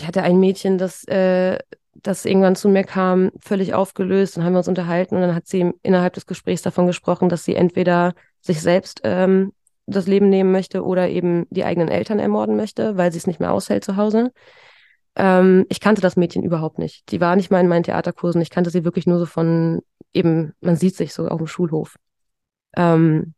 ich hatte ein Mädchen, das, äh, das irgendwann zu mir kam, völlig aufgelöst, dann haben wir uns unterhalten und dann hat sie innerhalb des Gesprächs davon gesprochen, dass sie entweder sich selbst ähm, das Leben nehmen möchte oder eben die eigenen Eltern ermorden möchte, weil sie es nicht mehr aushält zu Hause. Ähm, ich kannte das Mädchen überhaupt nicht. Die war nicht mal in meinen Theaterkursen. Ich kannte sie wirklich nur so von eben, man sieht sich so auf dem Schulhof. Ähm,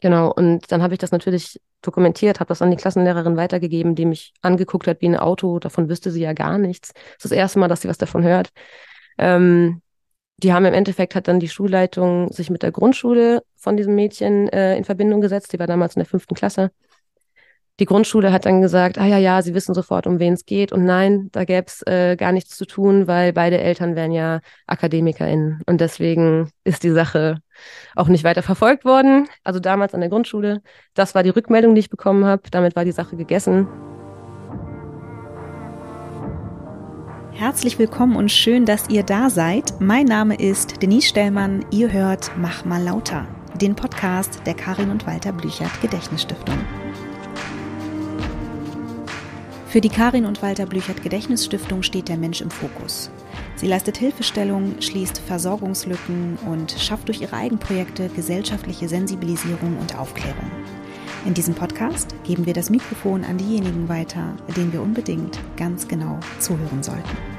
genau, und dann habe ich das natürlich dokumentiert, habe das an die Klassenlehrerin weitergegeben, die mich angeguckt hat wie ein Auto. Davon wüsste sie ja gar nichts. Das ist das erste Mal, dass sie was davon hört. Ähm, die haben im Endeffekt hat dann die Schulleitung sich mit der Grundschule von diesem Mädchen äh, in Verbindung gesetzt. Die war damals in der fünften Klasse. Die Grundschule hat dann gesagt, ah ja, ja, sie wissen sofort, um wen es geht. Und nein, da gäbe es äh, gar nichts zu tun, weil beide Eltern wären ja AkademikerInnen. Und deswegen ist die Sache auch nicht weiter verfolgt worden. Also damals an der Grundschule. Das war die Rückmeldung, die ich bekommen habe. Damit war die Sache gegessen. Herzlich willkommen und schön, dass ihr da seid. Mein Name ist Denise Stellmann. Ihr hört Mach mal lauter, den Podcast der Karin und Walter Blüchert Gedächtnisstiftung. Für die Karin und Walter Blüchert Gedächtnisstiftung steht der Mensch im Fokus. Sie leistet Hilfestellung, schließt Versorgungslücken und schafft durch ihre Eigenprojekte gesellschaftliche Sensibilisierung und Aufklärung. In diesem Podcast geben wir das Mikrofon an diejenigen weiter, denen wir unbedingt ganz genau zuhören sollten.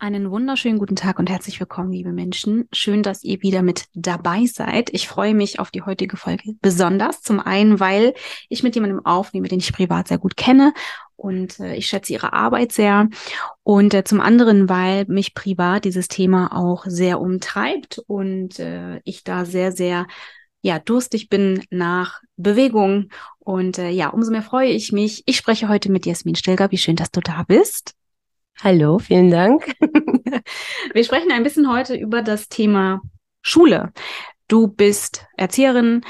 Einen wunderschönen guten Tag und herzlich willkommen, liebe Menschen. Schön, dass ihr wieder mit dabei seid. Ich freue mich auf die heutige Folge besonders. Zum einen, weil ich mit jemandem aufnehme, den ich privat sehr gut kenne und äh, ich schätze ihre Arbeit sehr. Und äh, zum anderen, weil mich privat dieses Thema auch sehr umtreibt und äh, ich da sehr, sehr ja, durstig bin nach Bewegung. Und äh, ja, umso mehr freue ich mich. Ich spreche heute mit Jasmin Stilger. Wie schön, dass du da bist. Hallo, vielen Dank. Wir sprechen ein bisschen heute über das Thema Schule. Du bist Erzieherin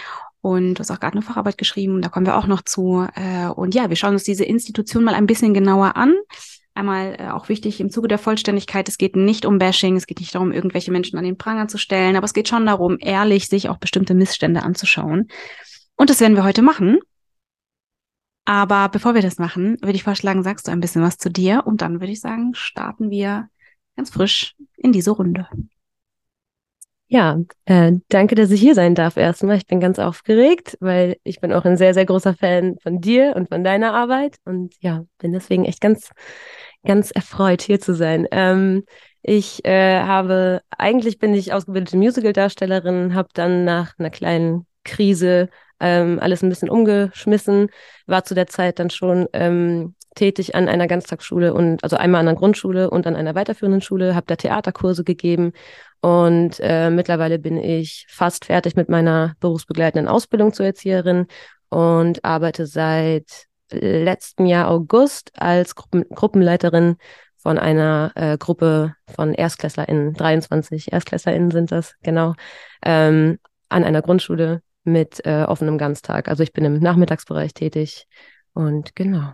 und du hast auch gerade eine Facharbeit geschrieben, da kommen wir auch noch zu. Äh, und ja, wir schauen uns diese Institution mal ein bisschen genauer an. Einmal äh, auch wichtig im Zuge der Vollständigkeit, es geht nicht um Bashing, es geht nicht darum, irgendwelche Menschen an den Pranger zu stellen, aber es geht schon darum, ehrlich sich auch bestimmte Missstände anzuschauen. Und das werden wir heute machen. Aber bevor wir das machen, würde ich vorschlagen, sagst du ein bisschen was zu dir und dann würde ich sagen, starten wir ganz frisch in diese Runde. Ja, äh, danke, dass ich hier sein darf erstmal. Ich bin ganz aufgeregt, weil ich bin auch ein sehr, sehr großer Fan von dir und von deiner Arbeit und ja, bin deswegen echt ganz, ganz erfreut, hier zu sein. Ähm, ich äh, habe, eigentlich bin ich ausgebildete Musical-Darstellerin, habe dann nach einer kleinen Krise ähm, alles ein bisschen umgeschmissen, war zu der Zeit dann schon ähm, tätig an einer Ganztagsschule und also einmal an einer Grundschule und an einer weiterführenden Schule, habe da Theaterkurse gegeben und äh, mittlerweile bin ich fast fertig mit meiner berufsbegleitenden Ausbildung zur Erzieherin und arbeite seit letztem Jahr August als Gruppen Gruppenleiterin von einer äh, Gruppe von ErstklässlerInnen, 23 ErstklässlerInnen sind das, genau, ähm, an einer Grundschule mit äh, offenem Ganztag. Also ich bin im Nachmittagsbereich tätig und genau.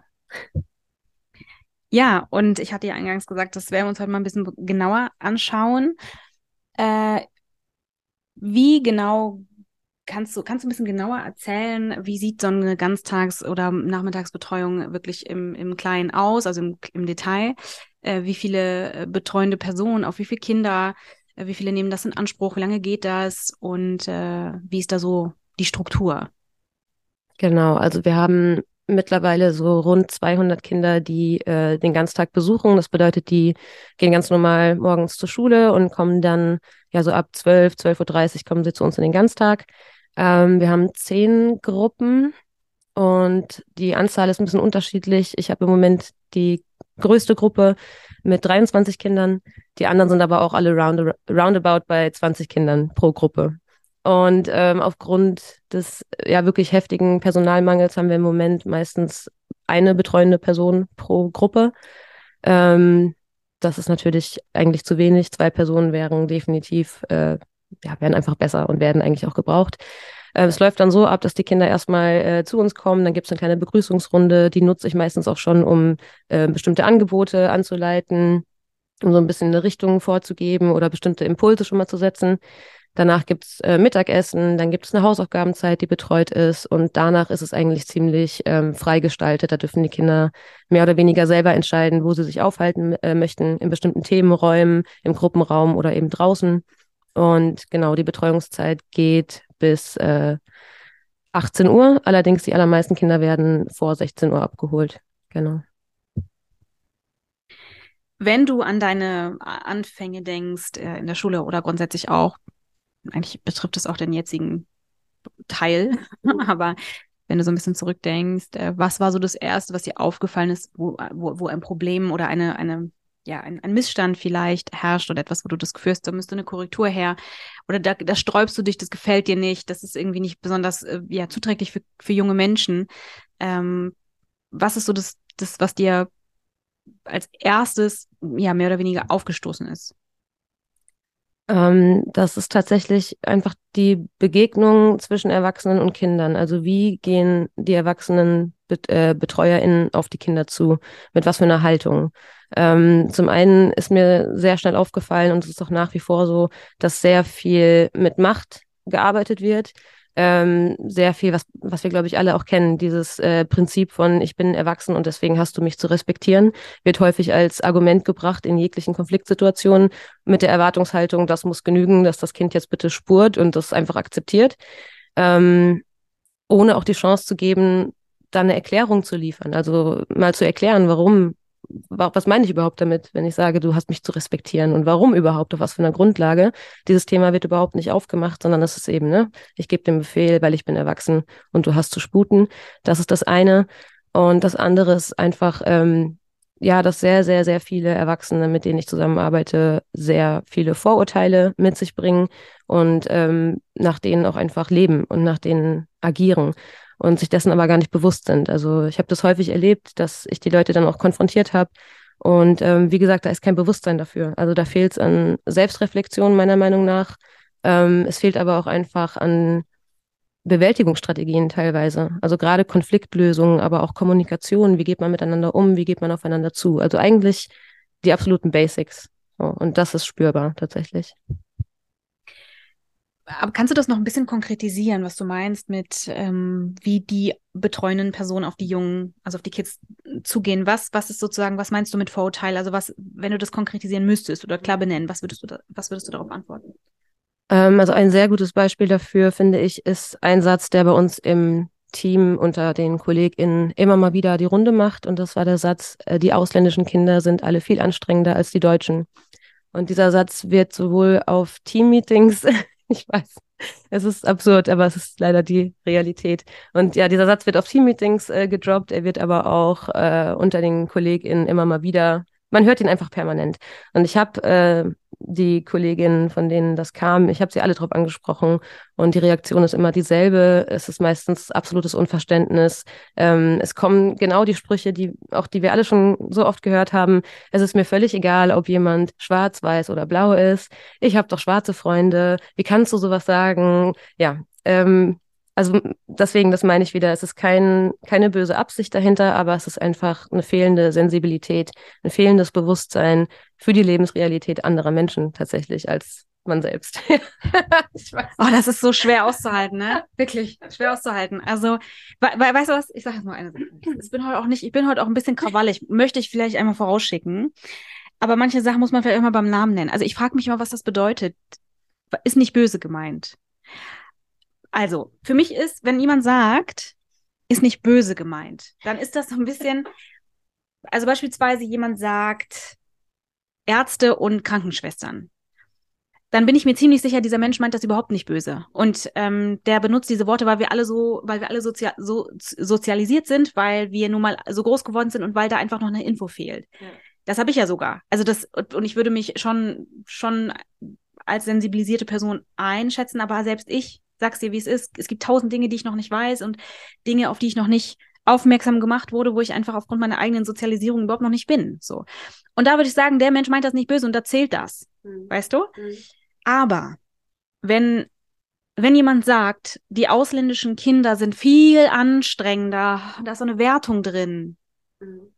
Ja, und ich hatte ja eingangs gesagt, das werden wir uns heute mal ein bisschen genauer anschauen. Äh, wie genau kannst du, kannst du ein bisschen genauer erzählen, wie sieht so eine Ganztags- oder Nachmittagsbetreuung wirklich im, im Kleinen aus, also im, im Detail? Äh, wie viele äh, betreuende Personen, auf wie viele Kinder, äh, wie viele nehmen das in Anspruch, wie lange geht das und äh, wie ist da so die Struktur? Genau, also wir haben mittlerweile so rund 200 Kinder, die äh, den Ganztag besuchen. Das bedeutet, die gehen ganz normal morgens zur Schule und kommen dann, ja, so ab 12, 12.30 Uhr kommen sie zu uns in den Ganztag. Ähm, wir haben zehn Gruppen und die Anzahl ist ein bisschen unterschiedlich. Ich habe im Moment die größte Gruppe mit 23 Kindern. Die anderen sind aber auch alle round, roundabout bei 20 Kindern pro Gruppe. Und ähm, aufgrund des ja wirklich heftigen Personalmangels haben wir im Moment meistens eine betreuende Person pro Gruppe. Ähm, das ist natürlich eigentlich zu wenig. Zwei Personen wären definitiv, äh, ja, wären einfach besser und werden eigentlich auch gebraucht. Äh, es läuft dann so ab, dass die Kinder erstmal äh, zu uns kommen, dann gibt es eine kleine Begrüßungsrunde, die nutze ich meistens auch schon, um äh, bestimmte Angebote anzuleiten um so ein bisschen eine Richtung vorzugeben oder bestimmte Impulse schon mal zu setzen. Danach gibt's äh, Mittagessen, dann gibt es eine Hausaufgabenzeit, die betreut ist und danach ist es eigentlich ziemlich ähm, freigestaltet. Da dürfen die Kinder mehr oder weniger selber entscheiden, wo sie sich aufhalten äh, möchten, in bestimmten Themenräumen, im Gruppenraum oder eben draußen. Und genau, die Betreuungszeit geht bis äh, 18 Uhr. Allerdings die allermeisten Kinder werden vor 16 Uhr abgeholt. Genau. Wenn du an deine Anfänge denkst, äh, in der Schule oder grundsätzlich auch, eigentlich betrifft es auch den jetzigen Teil, aber wenn du so ein bisschen zurückdenkst, äh, was war so das Erste, was dir aufgefallen ist, wo, wo, wo ein Problem oder eine, eine, ja, ein, ein Missstand vielleicht herrscht oder etwas, wo du das Gefühl hast, da müsste eine Korrektur her oder da, da sträubst du dich, das gefällt dir nicht, das ist irgendwie nicht besonders äh, ja, zuträglich für, für junge Menschen. Ähm, was ist so das, das, was dir als erstes ja mehr oder weniger aufgestoßen ist? Ähm, das ist tatsächlich einfach die Begegnung zwischen Erwachsenen und Kindern. Also wie gehen die Erwachsenen Bet äh, BetreuerInnen auf die Kinder zu? Mit was für einer Haltung? Ähm, zum einen ist mir sehr schnell aufgefallen und es ist auch nach wie vor so, dass sehr viel mit Macht gearbeitet wird ähm, sehr viel, was, was wir, glaube ich, alle auch kennen. Dieses äh, Prinzip von ich bin erwachsen und deswegen hast du mich zu respektieren, wird häufig als Argument gebracht in jeglichen Konfliktsituationen mit der Erwartungshaltung, das muss genügen, dass das Kind jetzt bitte spurt und das einfach akzeptiert, ähm, ohne auch die Chance zu geben, da eine Erklärung zu liefern. Also mal zu erklären, warum was meine ich überhaupt damit, wenn ich sage, du hast mich zu respektieren und warum überhaupt, auf was für einer Grundlage? Dieses Thema wird überhaupt nicht aufgemacht, sondern es ist eben, ne, ich gebe den Befehl, weil ich bin erwachsen und du hast zu sputen. Das ist das eine. Und das andere ist einfach, ähm, ja, dass sehr, sehr, sehr viele Erwachsene, mit denen ich zusammenarbeite, sehr viele Vorurteile mit sich bringen und ähm, nach denen auch einfach leben und nach denen agieren und sich dessen aber gar nicht bewusst sind. Also ich habe das häufig erlebt, dass ich die Leute dann auch konfrontiert habe. Und ähm, wie gesagt, da ist kein Bewusstsein dafür. Also da fehlt es an Selbstreflexion meiner Meinung nach. Ähm, es fehlt aber auch einfach an Bewältigungsstrategien teilweise. Also gerade Konfliktlösungen, aber auch Kommunikation. Wie geht man miteinander um? Wie geht man aufeinander zu? Also eigentlich die absoluten Basics. So, und das ist spürbar tatsächlich. Aber kannst du das noch ein bisschen konkretisieren, was du meinst mit, ähm, wie die betreuenden Personen auf die Jungen, also auf die Kids zugehen? Was, was ist sozusagen, was meinst du mit Vorurteil? Also was, wenn du das konkretisieren müsstest oder klar benennen, was würdest du, da, was würdest du darauf antworten? Ähm, also ein sehr gutes Beispiel dafür, finde ich, ist ein Satz, der bei uns im Team unter den KollegInnen immer mal wieder die Runde macht. Und das war der Satz, äh, die ausländischen Kinder sind alle viel anstrengender als die Deutschen. Und dieser Satz wird sowohl auf Teammeetings Ich weiß. Es ist absurd, aber es ist leider die Realität. Und ja, dieser Satz wird auf Teammeetings äh, gedroppt. Er wird aber auch äh, unter den KollegInnen immer mal wieder man hört ihn einfach permanent. Und ich habe äh, die Kolleginnen, von denen das kam, ich habe sie alle drauf angesprochen und die Reaktion ist immer dieselbe. Es ist meistens absolutes Unverständnis. Ähm, es kommen genau die Sprüche, die auch die wir alle schon so oft gehört haben. Es ist mir völlig egal, ob jemand schwarz, weiß oder blau ist. Ich habe doch schwarze Freunde. Wie kannst du sowas sagen? Ja, ähm, also deswegen, das meine ich wieder, es ist kein, keine böse Absicht dahinter, aber es ist einfach eine fehlende Sensibilität, ein fehlendes Bewusstsein für die Lebensrealität anderer Menschen tatsächlich als man selbst. oh, das ist so schwer auszuhalten, ne? Wirklich schwer auszuhalten. Also, we we weißt du was? Ich sage jetzt mal eine Sache. Ich bin heute auch nicht, ich bin heute auch ein bisschen krawallig. Möchte ich vielleicht einmal vorausschicken. Aber manche Sachen muss man vielleicht immer beim Namen nennen. Also ich frage mich immer, was das bedeutet. Ist nicht böse gemeint. Also, für mich ist, wenn jemand sagt, ist nicht böse gemeint, dann ist das so ein bisschen, also beispielsweise jemand sagt, Ärzte und Krankenschwestern. Dann bin ich mir ziemlich sicher, dieser Mensch meint das überhaupt nicht böse. Und ähm, der benutzt diese Worte, weil wir alle so, weil wir alle sozia so sozialisiert sind, weil wir nun mal so groß geworden sind und weil da einfach noch eine Info fehlt. Ja. Das habe ich ja sogar. Also das, und ich würde mich schon, schon als sensibilisierte Person einschätzen, aber selbst ich sag's dir, wie es ist. Es gibt tausend Dinge, die ich noch nicht weiß und Dinge, auf die ich noch nicht aufmerksam gemacht wurde, wo ich einfach aufgrund meiner eigenen Sozialisierung überhaupt noch nicht bin. So. Und da würde ich sagen, der Mensch meint das nicht böse und da zählt das. Mhm. Weißt du? Mhm. Aber wenn, wenn jemand sagt, die ausländischen Kinder sind viel anstrengender, da ist so eine Wertung drin. Mhm.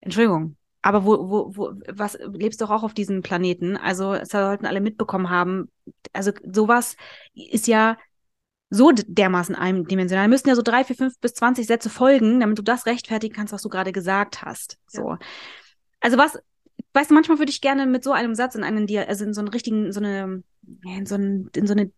Entschuldigung. aber wo, wo, wo, was lebst du auch auf diesem Planeten? Also, es sollten alle mitbekommen haben. Also, sowas ist ja so dermaßen eindimensional. Da müssten ja so drei, vier, fünf bis zwanzig Sätze folgen, damit du das rechtfertigen kannst, was du gerade gesagt hast. So. Ja. Also was, weißt du, manchmal würde ich gerne mit so einem Satz in einen, also in so einen richtigen, so eine, in so, einen, in so eine,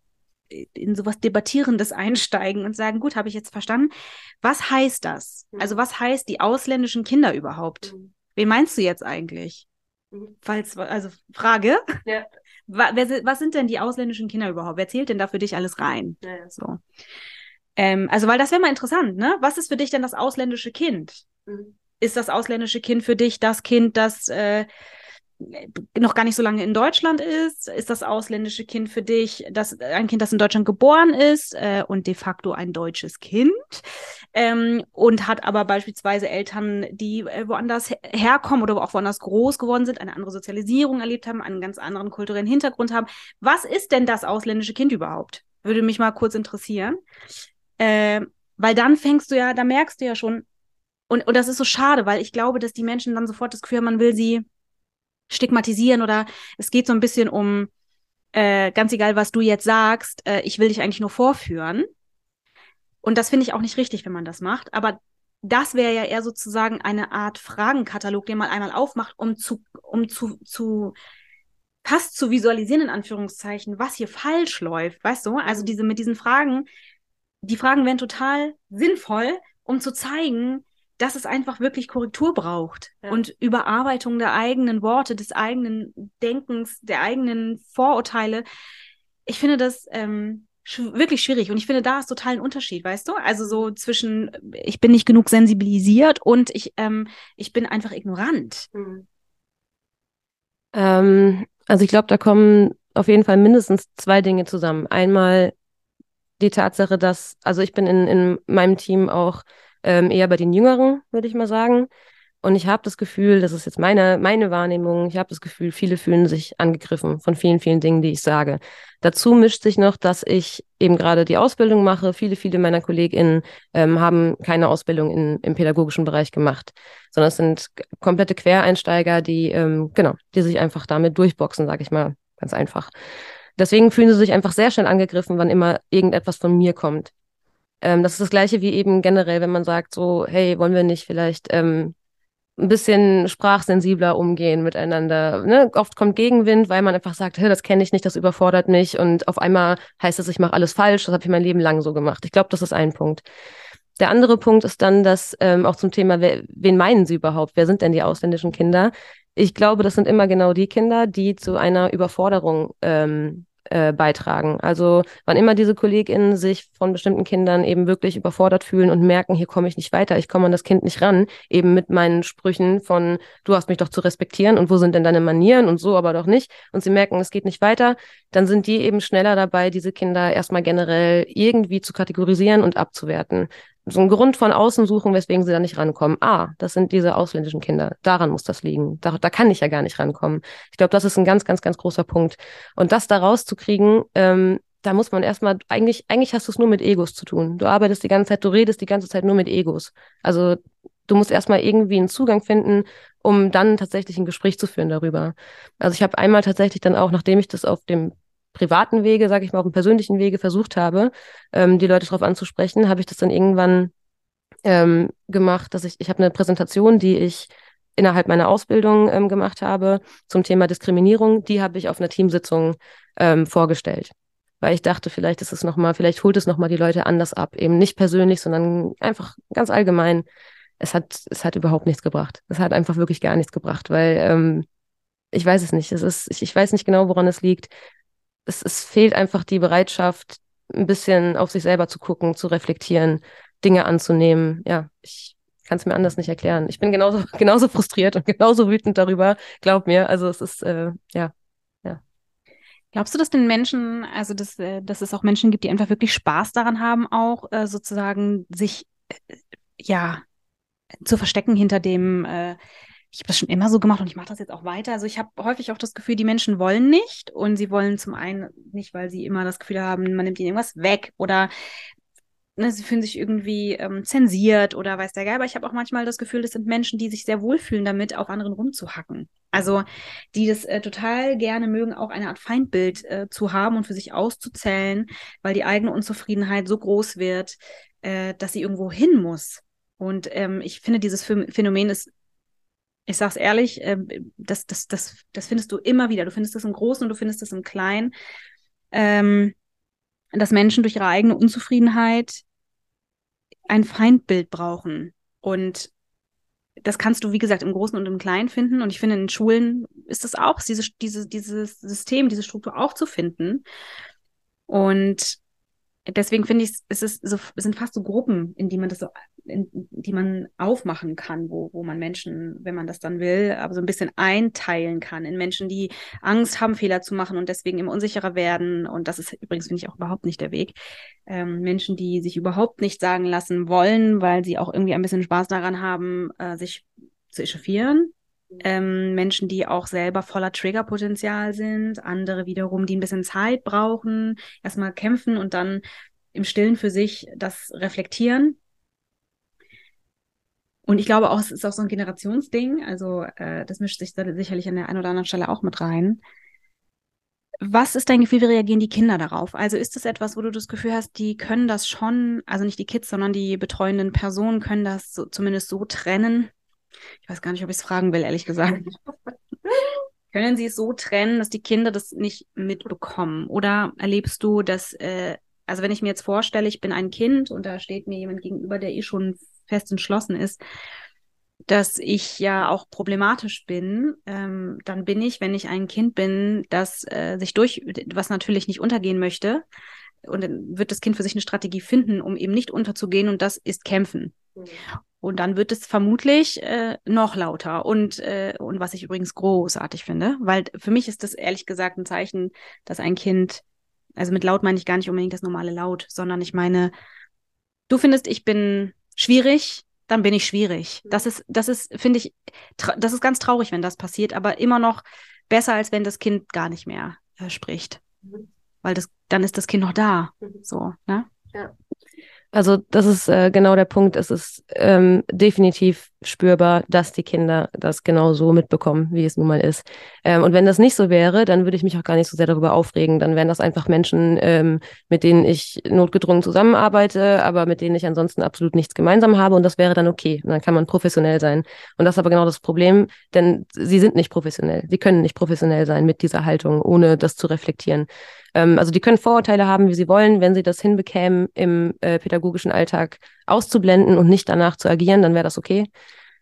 in sowas Debattierendes einsteigen und sagen, gut, habe ich jetzt verstanden. Was heißt das? Mhm. Also was heißt die ausländischen Kinder überhaupt? Mhm. Wen meinst du jetzt eigentlich? Mhm. Falls, also Frage. Ja. Was sind denn die ausländischen Kinder überhaupt? Wer zählt denn da für dich alles rein? Ja, So. Ähm, also, weil das wäre mal interessant, ne? Was ist für dich denn das ausländische Kind? Mhm. Ist das ausländische Kind für dich das Kind, das äh, noch gar nicht so lange in Deutschland ist? Ist das ausländische Kind für dich das, ein Kind, das in Deutschland geboren ist äh, und de facto ein deutsches Kind? Ähm, und hat aber beispielsweise Eltern, die äh, woanders herkommen oder auch woanders groß geworden sind, eine andere Sozialisierung erlebt haben, einen ganz anderen kulturellen Hintergrund haben. Was ist denn das ausländische Kind überhaupt? Würde mich mal kurz interessieren. Äh, weil dann fängst du ja, da merkst du ja schon, und, und das ist so schade, weil ich glaube, dass die Menschen dann sofort das Gefühl haben, man will sie stigmatisieren oder es geht so ein bisschen um, äh, ganz egal, was du jetzt sagst, äh, ich will dich eigentlich nur vorführen. Und das finde ich auch nicht richtig, wenn man das macht. Aber das wäre ja eher sozusagen eine Art Fragenkatalog, den man einmal aufmacht, um zu, um zu, zu fast zu visualisieren, in Anführungszeichen, was hier falsch läuft, weißt du? Also diese, mit diesen Fragen, die Fragen wären total sinnvoll, um zu zeigen, dass es einfach wirklich Korrektur braucht ja. und Überarbeitung der eigenen Worte, des eigenen Denkens, der eigenen Vorurteile. Ich finde das ähm, sch wirklich schwierig und ich finde, da ist total ein Unterschied, weißt du? Also so zwischen, ich bin nicht genug sensibilisiert und ich, ähm, ich bin einfach ignorant. Mhm. Ähm, also ich glaube, da kommen auf jeden Fall mindestens zwei Dinge zusammen. Einmal die Tatsache, dass, also ich bin in, in meinem Team auch ähm, eher bei den Jüngeren, würde ich mal sagen. Und ich habe das Gefühl, das ist jetzt meine, meine Wahrnehmung, ich habe das Gefühl, viele fühlen sich angegriffen von vielen, vielen Dingen, die ich sage. Dazu mischt sich noch, dass ich eben gerade die Ausbildung mache. Viele, viele meiner KollegInnen ähm, haben keine Ausbildung in, im pädagogischen Bereich gemacht, sondern es sind komplette Quereinsteiger, die, ähm, genau, die sich einfach damit durchboxen, sage ich mal, ganz einfach. Deswegen fühlen sie sich einfach sehr schnell angegriffen, wann immer irgendetwas von mir kommt. Ähm, das ist das Gleiche wie eben generell, wenn man sagt, so, hey, wollen wir nicht vielleicht ähm, ein bisschen sprachsensibler umgehen miteinander. Ne? Oft kommt Gegenwind, weil man einfach sagt, das kenne ich nicht, das überfordert mich und auf einmal heißt es, ich mache alles falsch, das habe ich mein Leben lang so gemacht. Ich glaube, das ist ein Punkt. Der andere Punkt ist dann, dass ähm, auch zum Thema, wer, wen meinen Sie überhaupt? Wer sind denn die ausländischen Kinder? Ich glaube, das sind immer genau die Kinder, die zu einer Überforderung ähm, äh, beitragen. Also wann immer diese KollegInnen sich von bestimmten Kindern eben wirklich überfordert fühlen und merken, hier komme ich nicht weiter, ich komme an das Kind nicht ran, eben mit meinen Sprüchen von, du hast mich doch zu respektieren und wo sind denn deine Manieren und so aber doch nicht und sie merken, es geht nicht weiter, dann sind die eben schneller dabei, diese Kinder erstmal generell irgendwie zu kategorisieren und abzuwerten so einen Grund von außen suchen, weswegen sie da nicht rankommen. Ah, das sind diese ausländischen Kinder. Daran muss das liegen. Da, da kann ich ja gar nicht rankommen. Ich glaube, das ist ein ganz, ganz, ganz großer Punkt. Und das da rauszukriegen, ähm, da muss man erstmal, eigentlich, eigentlich hast du es nur mit Egos zu tun. Du arbeitest die ganze Zeit, du redest die ganze Zeit nur mit Egos. Also du musst erstmal irgendwie einen Zugang finden, um dann tatsächlich ein Gespräch zu führen darüber. Also ich habe einmal tatsächlich dann auch, nachdem ich das auf dem privaten Wege, sage ich mal, auf dem persönlichen Wege versucht habe, ähm, die Leute darauf anzusprechen, habe ich das dann irgendwann ähm, gemacht, dass ich, ich habe eine Präsentation, die ich innerhalb meiner Ausbildung ähm, gemacht habe zum Thema Diskriminierung, die habe ich auf einer Teamsitzung ähm, vorgestellt. Weil ich dachte, vielleicht ist es nochmal, vielleicht holt es nochmal die Leute anders ab. Eben nicht persönlich, sondern einfach ganz allgemein. Es hat, es hat überhaupt nichts gebracht. Es hat einfach wirklich gar nichts gebracht, weil ähm, ich weiß es nicht. Es ist, ich, ich weiß nicht genau, woran es liegt es, es fehlt einfach die Bereitschaft, ein bisschen auf sich selber zu gucken, zu reflektieren, Dinge anzunehmen. Ja, ich kann es mir anders nicht erklären. Ich bin genauso, genauso frustriert und genauso wütend darüber, glaub mir. Also es ist, äh, ja. Glaubst du, dass den Menschen, also dass, äh, dass es auch Menschen gibt, die einfach wirklich Spaß daran haben, auch äh, sozusagen sich, äh, ja, zu verstecken hinter dem, äh, ich habe das schon immer so gemacht und ich mache das jetzt auch weiter. Also ich habe häufig auch das Gefühl, die Menschen wollen nicht und sie wollen zum einen nicht, weil sie immer das Gefühl haben, man nimmt ihnen irgendwas weg oder ne, sie fühlen sich irgendwie ähm, zensiert oder weiß der Geil. Aber ich habe auch manchmal das Gefühl, das sind Menschen, die sich sehr wohlfühlen damit, auf anderen rumzuhacken. Also die das äh, total gerne mögen, auch eine Art Feindbild äh, zu haben und für sich auszuzählen, weil die eigene Unzufriedenheit so groß wird, äh, dass sie irgendwo hin muss. Und ähm, ich finde, dieses Phänomen ist, ich sage es ehrlich, äh, das, das, das, das findest du immer wieder. Du findest es im Großen und du findest es im Kleinen. Ähm, dass Menschen durch ihre eigene Unzufriedenheit ein Feindbild brauchen. Und das kannst du, wie gesagt, im Großen und im Kleinen finden. Und ich finde, in Schulen ist das auch, diese, diese, dieses System, diese Struktur auch zu finden. Und deswegen finde ich, es ist so, es sind fast so Gruppen, in die man das so, in, die man aufmachen kann, wo, wo man Menschen, wenn man das dann will, aber so ein bisschen einteilen kann in Menschen, die Angst haben, Fehler zu machen und deswegen immer unsicherer werden. Und das ist übrigens, finde ich, auch überhaupt nicht der Weg. Ähm, Menschen, die sich überhaupt nicht sagen lassen wollen, weil sie auch irgendwie ein bisschen Spaß daran haben, äh, sich zu echauffieren ähm, Menschen, die auch selber voller Triggerpotenzial sind, andere wiederum, die ein bisschen Zeit brauchen, erstmal kämpfen und dann im Stillen für sich das reflektieren. Und ich glaube auch, es ist auch so ein Generationsding, also äh, das mischt sich da sicherlich an der einen oder anderen Stelle auch mit rein. Was ist dein Gefühl, wie reagieren die Kinder darauf? Also ist das etwas, wo du das Gefühl hast, die können das schon, also nicht die Kids, sondern die betreuenden Personen können das so, zumindest so trennen, ich weiß gar nicht, ob ich es fragen will, ehrlich gesagt. Können Sie es so trennen, dass die Kinder das nicht mitbekommen? Oder erlebst du, dass, äh, also wenn ich mir jetzt vorstelle, ich bin ein Kind und da steht mir jemand gegenüber, der eh schon fest entschlossen ist, dass ich ja auch problematisch bin, ähm, dann bin ich, wenn ich ein Kind bin, das äh, sich durch, was natürlich nicht untergehen möchte, und dann wird das Kind für sich eine Strategie finden, um eben nicht unterzugehen, und das ist kämpfen. Mhm. Und dann wird es vermutlich äh, noch lauter. Und, äh, und was ich übrigens großartig finde, weil für mich ist das ehrlich gesagt ein Zeichen, dass ein Kind, also mit laut meine ich gar nicht unbedingt das normale Laut, sondern ich meine, du findest, ich bin schwierig, dann bin ich schwierig. Das ist, das ist, finde ich, das ist ganz traurig, wenn das passiert, aber immer noch besser, als wenn das Kind gar nicht mehr äh, spricht. Mhm. Weil das, dann ist das Kind noch da. Mhm. So, ne? Ja. Also das ist äh, genau der Punkt. Es ist ähm, definitiv spürbar, dass die Kinder das genau so mitbekommen, wie es nun mal ist. Ähm, und wenn das nicht so wäre, dann würde ich mich auch gar nicht so sehr darüber aufregen. Dann wären das einfach Menschen, ähm, mit denen ich notgedrungen zusammenarbeite, aber mit denen ich ansonsten absolut nichts gemeinsam habe. Und das wäre dann okay. Und dann kann man professionell sein. Und das ist aber genau das Problem, denn sie sind nicht professionell. Sie können nicht professionell sein mit dieser Haltung, ohne das zu reflektieren. Ähm, also die können Vorurteile haben, wie sie wollen. Wenn sie das hinbekämen, im äh, pädagogischen Alltag auszublenden und nicht danach zu agieren, dann wäre das okay.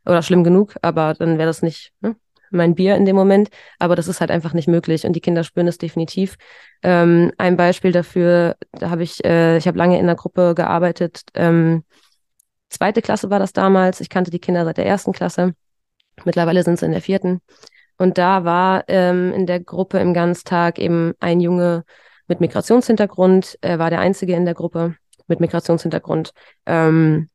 Oder schlimm genug, aber dann wäre das nicht ne, mein Bier in dem Moment. Aber das ist halt einfach nicht möglich und die Kinder spüren es definitiv. Ähm, ein Beispiel dafür, da habe ich, äh, ich habe lange in der Gruppe gearbeitet. Ähm, zweite Klasse war das damals. Ich kannte die Kinder seit der ersten Klasse. Mittlerweile sind sie in der vierten. Und da war ähm, in der Gruppe im Ganztag eben ein Junge mit Migrationshintergrund. Er war der Einzige in der Gruppe mit Migrationshintergrund. Ähm,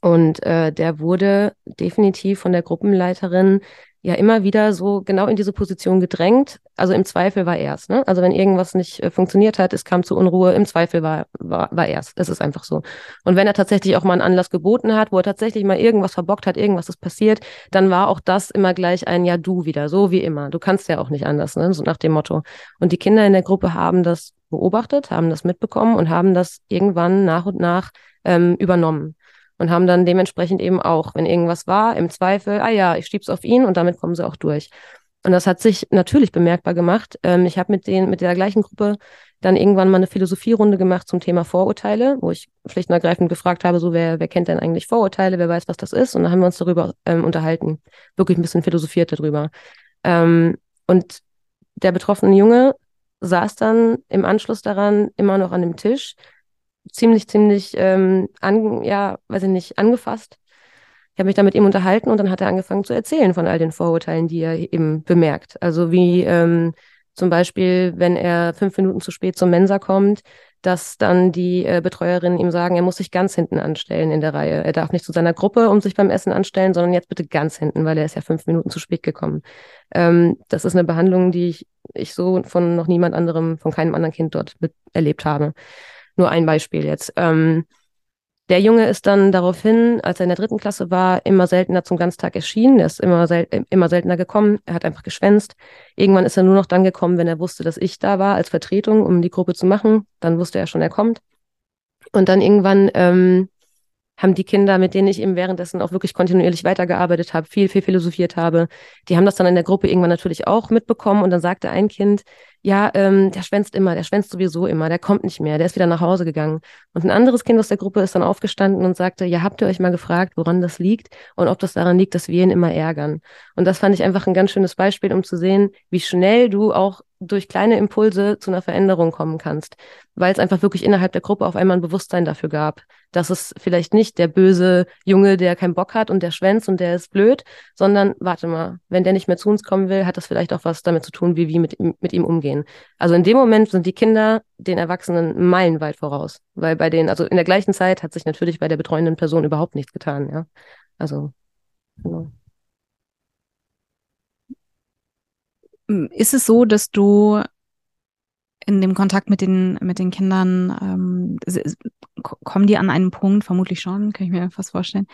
und äh, der wurde definitiv von der Gruppenleiterin ja immer wieder so genau in diese Position gedrängt. Also im Zweifel war er es. Ne? Also wenn irgendwas nicht äh, funktioniert hat, es kam zu Unruhe, im Zweifel war, war, war er es. Das ist einfach so. Und wenn er tatsächlich auch mal einen Anlass geboten hat, wo er tatsächlich mal irgendwas verbockt hat, irgendwas ist passiert, dann war auch das immer gleich ein Ja, du wieder, so wie immer. Du kannst ja auch nicht anders, ne? so nach dem Motto. Und die Kinder in der Gruppe haben das beobachtet, haben das mitbekommen und haben das irgendwann nach und nach ähm, übernommen und haben dann dementsprechend eben auch, wenn irgendwas war, im Zweifel, ah ja, ich schieb's auf ihn und damit kommen sie auch durch. Und das hat sich natürlich bemerkbar gemacht. Ähm, ich habe mit den, mit der gleichen Gruppe dann irgendwann mal eine Philosophierunde gemacht zum Thema Vorurteile, wo ich schlicht und ergreifend gefragt habe, so wer, wer kennt denn eigentlich Vorurteile, wer weiß, was das ist? Und dann haben wir uns darüber ähm, unterhalten, wirklich ein bisschen philosophiert darüber. Ähm, und der betroffene Junge saß dann im Anschluss daran immer noch an dem Tisch ziemlich, ziemlich, ähm, an, ja, weiß ich nicht, angefasst. Ich habe mich da mit ihm unterhalten und dann hat er angefangen zu erzählen von all den Vorurteilen, die er eben bemerkt. Also wie ähm, zum Beispiel, wenn er fünf Minuten zu spät zum Mensa kommt, dass dann die äh, Betreuerinnen ihm sagen, er muss sich ganz hinten anstellen in der Reihe. Er darf nicht zu seiner Gruppe um sich beim Essen anstellen, sondern jetzt bitte ganz hinten, weil er ist ja fünf Minuten zu spät gekommen. Ähm, das ist eine Behandlung, die ich, ich so von noch niemand anderem, von keinem anderen Kind dort erlebt habe. Nur ein Beispiel jetzt. Ähm, Der Junge ist dann daraufhin, als er in der dritten Klasse war, immer seltener zum Ganztag erschienen. Er ist immer, sel immer seltener gekommen. Er hat einfach geschwänzt. Irgendwann ist er nur noch dann gekommen, wenn er wusste, dass ich da war als Vertretung, um die Gruppe zu machen. Dann wusste er schon, er kommt. Und dann irgendwann ähm, haben die Kinder, mit denen ich eben währenddessen auch wirklich kontinuierlich weitergearbeitet habe, viel, viel philosophiert habe, die haben das dann in der Gruppe irgendwann natürlich auch mitbekommen. Und dann sagte ein Kind, ja, ähm, der schwänzt immer, der schwänzt sowieso immer, der kommt nicht mehr, der ist wieder nach Hause gegangen. Und ein anderes Kind aus der Gruppe ist dann aufgestanden und sagte, ja, habt ihr euch mal gefragt, woran das liegt und ob das daran liegt, dass wir ihn immer ärgern. Und das fand ich einfach ein ganz schönes Beispiel, um zu sehen, wie schnell du auch durch kleine Impulse zu einer Veränderung kommen kannst, weil es einfach wirklich innerhalb der Gruppe auf einmal ein Bewusstsein dafür gab, dass es vielleicht nicht der böse Junge, der keinen Bock hat und der schwänzt und der ist blöd, sondern warte mal, wenn der nicht mehr zu uns kommen will, hat das vielleicht auch was damit zu tun, wie wir mit, mit ihm umgehen. Also in dem Moment sind die Kinder den Erwachsenen meilenweit voraus, weil bei denen, also in der gleichen Zeit hat sich natürlich bei der betreuenden Person überhaupt nichts getan, ja. Also, genau. Ist es so, dass du in dem Kontakt mit den, mit den Kindern, ähm, kommen die an einen Punkt, vermutlich schon, kann ich mir fast vorstellen,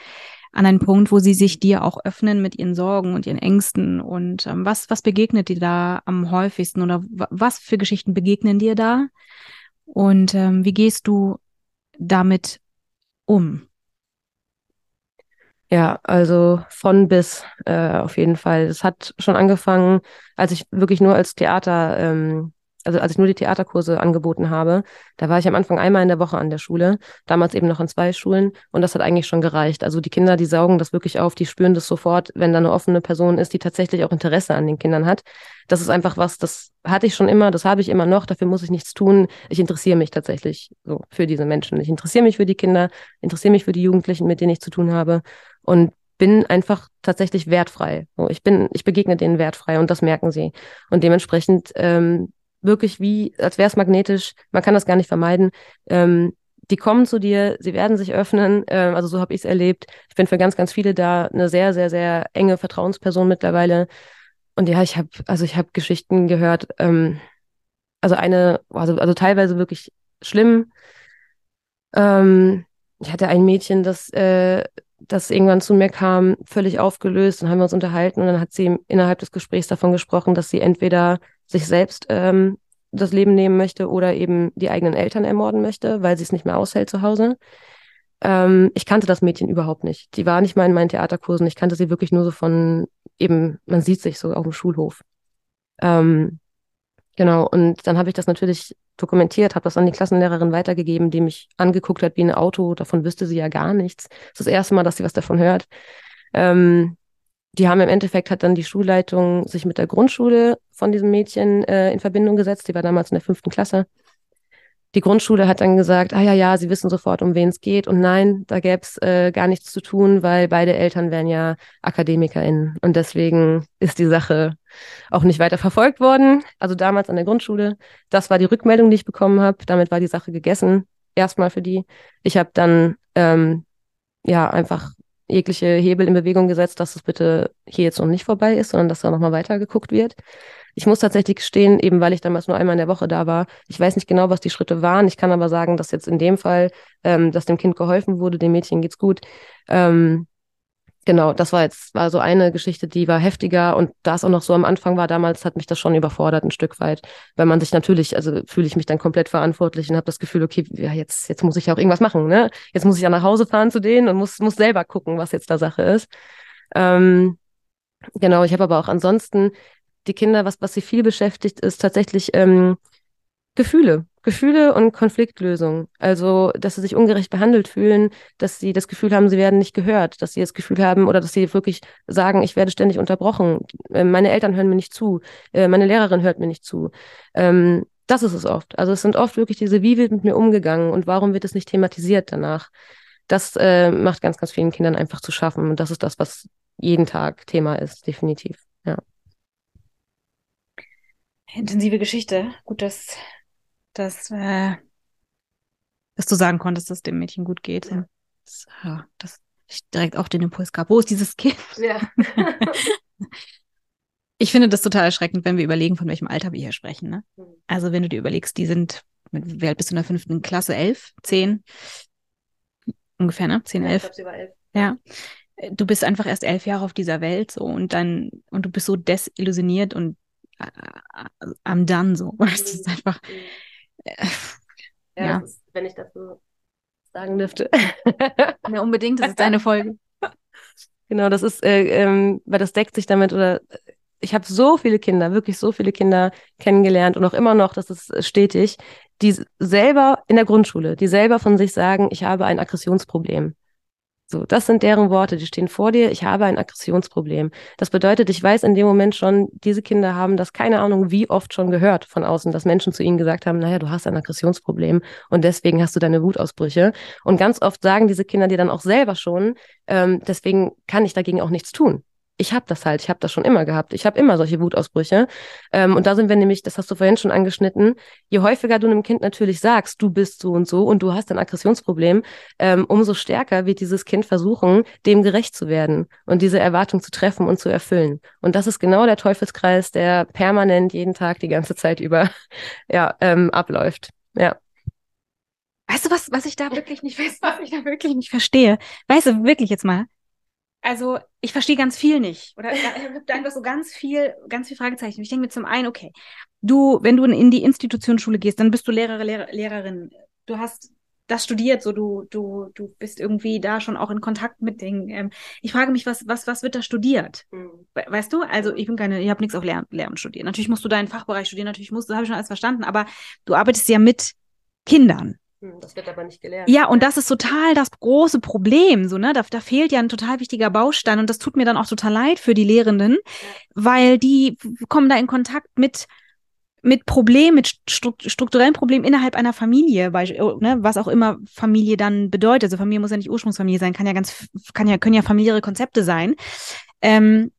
an einen Punkt, wo sie sich dir auch öffnen mit ihren Sorgen und ihren Ängsten und ähm, was, was begegnet dir da am häufigsten oder was für Geschichten begegnen dir da und ähm, wie gehst du damit um? Ja, also von bis äh, auf jeden Fall. Es hat schon angefangen, als ich wirklich nur als Theater, ähm, also als ich nur die Theaterkurse angeboten habe, da war ich am Anfang einmal in der Woche an der Schule, damals eben noch in zwei Schulen und das hat eigentlich schon gereicht. Also die Kinder, die saugen das wirklich auf, die spüren das sofort, wenn da eine offene Person ist, die tatsächlich auch Interesse an den Kindern hat. Das ist einfach was, das hatte ich schon immer, das habe ich immer noch, dafür muss ich nichts tun. Ich interessiere mich tatsächlich so für diese Menschen. Ich interessiere mich für die Kinder, interessiere mich für die Jugendlichen, mit denen ich zu tun habe und bin einfach tatsächlich wertfrei. Ich bin, ich begegne denen wertfrei und das merken sie. Und dementsprechend ähm, wirklich wie, als wäre es magnetisch, man kann das gar nicht vermeiden. Ähm, die kommen zu dir, sie werden sich öffnen. Ähm, also so habe ich es erlebt. Ich bin für ganz, ganz viele da eine sehr, sehr, sehr enge Vertrauensperson mittlerweile. Und ja, ich habe, also ich habe Geschichten gehört. Ähm, also eine, also, also teilweise wirklich schlimm. Ähm, ich hatte ein Mädchen, das äh, das irgendwann zu mir kam, völlig aufgelöst und haben wir uns unterhalten und dann hat sie innerhalb des Gesprächs davon gesprochen, dass sie entweder sich selbst ähm, das Leben nehmen möchte oder eben die eigenen Eltern ermorden möchte, weil sie es nicht mehr aushält zu Hause. Ähm, ich kannte das Mädchen überhaupt nicht. Die war nicht mal in meinen Theaterkursen. Ich kannte sie wirklich nur so von eben, man sieht sich so auf dem Schulhof. Ähm, genau, und dann habe ich das natürlich dokumentiert, habe das an die Klassenlehrerin weitergegeben, die mich angeguckt hat wie ein Auto. Davon wüsste sie ja gar nichts. Das ist das erste Mal, dass sie was davon hört. Ähm, die haben im Endeffekt hat dann die Schulleitung sich mit der Grundschule von diesem Mädchen äh, in Verbindung gesetzt. Die war damals in der fünften Klasse. Die Grundschule hat dann gesagt, ah ja, ja, sie wissen sofort, um wen es geht. Und nein, da gäbe es äh, gar nichts zu tun, weil beide Eltern wären ja AkademikerInnen. Und deswegen ist die Sache auch nicht weiter verfolgt worden. Also damals an der Grundschule. Das war die Rückmeldung, die ich bekommen habe. Damit war die Sache gegessen. Erstmal für die. Ich habe dann ähm, ja einfach jegliche Hebel in Bewegung gesetzt, dass es bitte hier jetzt noch nicht vorbei ist, sondern dass da nochmal weiter geguckt wird. Ich muss tatsächlich gestehen, eben weil ich damals nur einmal in der Woche da war, ich weiß nicht genau, was die Schritte waren. Ich kann aber sagen, dass jetzt in dem Fall, ähm, dass dem Kind geholfen wurde, dem Mädchen geht's gut. Ähm, genau, das war jetzt war so eine Geschichte, die war heftiger und da es auch noch so am Anfang war, damals hat mich das schon überfordert ein Stück weit, weil man sich natürlich, also fühle ich mich dann komplett verantwortlich und habe das Gefühl, okay, ja, jetzt jetzt muss ich ja auch irgendwas machen, ne? Jetzt muss ich ja nach Hause fahren zu denen und muss muss selber gucken, was jetzt da Sache ist. Ähm, genau, ich habe aber auch ansonsten die Kinder, was, was sie viel beschäftigt, ist tatsächlich ähm, Gefühle. Gefühle und Konfliktlösung. Also, dass sie sich ungerecht behandelt fühlen, dass sie das Gefühl haben, sie werden nicht gehört, dass sie das Gefühl haben oder dass sie wirklich sagen, ich werde ständig unterbrochen. Äh, meine Eltern hören mir nicht zu. Äh, meine Lehrerin hört mir nicht zu. Ähm, das ist es oft. Also es sind oft wirklich diese, wie wird mit mir umgegangen und warum wird es nicht thematisiert danach? Das äh, macht ganz, ganz vielen Kindern einfach zu schaffen. Und das ist das, was jeden Tag Thema ist, definitiv. Ja. Intensive Geschichte. Gut, dass, dass, äh, dass du sagen konntest, dass dem Mädchen gut geht. Ja. Das, ja, dass ich direkt auch den Impuls gab. Wo ist dieses Kind? Ja. ich finde das total erschreckend, wenn wir überlegen, von welchem Alter wir hier sprechen. Ne? Mhm. Also wenn du dir überlegst, die sind, mit, wie alt bist du in der fünften Klasse? Elf? Zehn? ungefähr, ne? Zehn, elf. Ja, ich glaub, sie war elf. Ja. Du bist einfach erst elf Jahre auf dieser Welt so und dann, und du bist so desillusioniert und äh, am dann so. Weißt du, ist einfach. Äh, ja, ja. Ist, wenn ich das so sagen dürfte. ja, unbedingt, das ist deine Folge. Genau, das ist, äh, ähm, weil das deckt sich damit oder ich habe so viele Kinder, wirklich so viele Kinder kennengelernt und auch immer noch, das ist stetig, die selber in der Grundschule, die selber von sich sagen, ich habe ein Aggressionsproblem. So, das sind deren Worte, die stehen vor dir, ich habe ein Aggressionsproblem. Das bedeutet, ich weiß in dem Moment schon, diese Kinder haben das keine Ahnung wie oft schon gehört von außen, dass Menschen zu ihnen gesagt haben, naja, du hast ein Aggressionsproblem und deswegen hast du deine Wutausbrüche. Und ganz oft sagen diese Kinder dir dann auch selber schon, ähm, deswegen kann ich dagegen auch nichts tun ich habe das halt, ich habe das schon immer gehabt. Ich habe immer solche Wutausbrüche. Ähm, und da sind wir nämlich, das hast du vorhin schon angeschnitten, je häufiger du einem Kind natürlich sagst, du bist so und so und du hast ein Aggressionsproblem, ähm, umso stärker wird dieses Kind versuchen, dem gerecht zu werden und diese Erwartung zu treffen und zu erfüllen. Und das ist genau der Teufelskreis, der permanent jeden Tag die ganze Zeit über ja, ähm, abläuft. Ja. Weißt du, was, was ich da wirklich nicht weiß, was ich da wirklich nicht verstehe? Weißt du, wirklich jetzt mal, also ich verstehe ganz viel nicht. Oder ich habe da einfach so ganz viel, ganz viel Fragezeichen. Ich denke mir zum einen, okay, du, wenn du in die Institutionsschule gehst, dann bist du Lehrer, Lehrer, Lehrerin. Du hast das studiert, so du, du, du bist irgendwie da schon auch in Kontakt mit Dingen. Ähm, ich frage mich, was, was, was wird da studiert? Mhm. Weißt du? Also ich bin keine, ich habe nichts auf Lehramt, Lehramt studiert. Natürlich musst du deinen Fachbereich studieren, natürlich musst du, das habe ich schon alles verstanden, aber du arbeitest ja mit Kindern. Hm, das wird aber nicht gelernt. Ja, und das ist total das große Problem. So, ne? da, da fehlt ja ein total wichtiger Baustein und das tut mir dann auch total leid für die Lehrenden, weil die kommen da in Kontakt mit mit Problemen, mit strukturellen Problemen innerhalb einer Familie, oh, ne, was auch immer Familie dann bedeutet. Also Familie muss ja nicht Ursprungsfamilie sein, kann ja ganz, kann ja, können ja familiäre Konzepte sein. Ähm,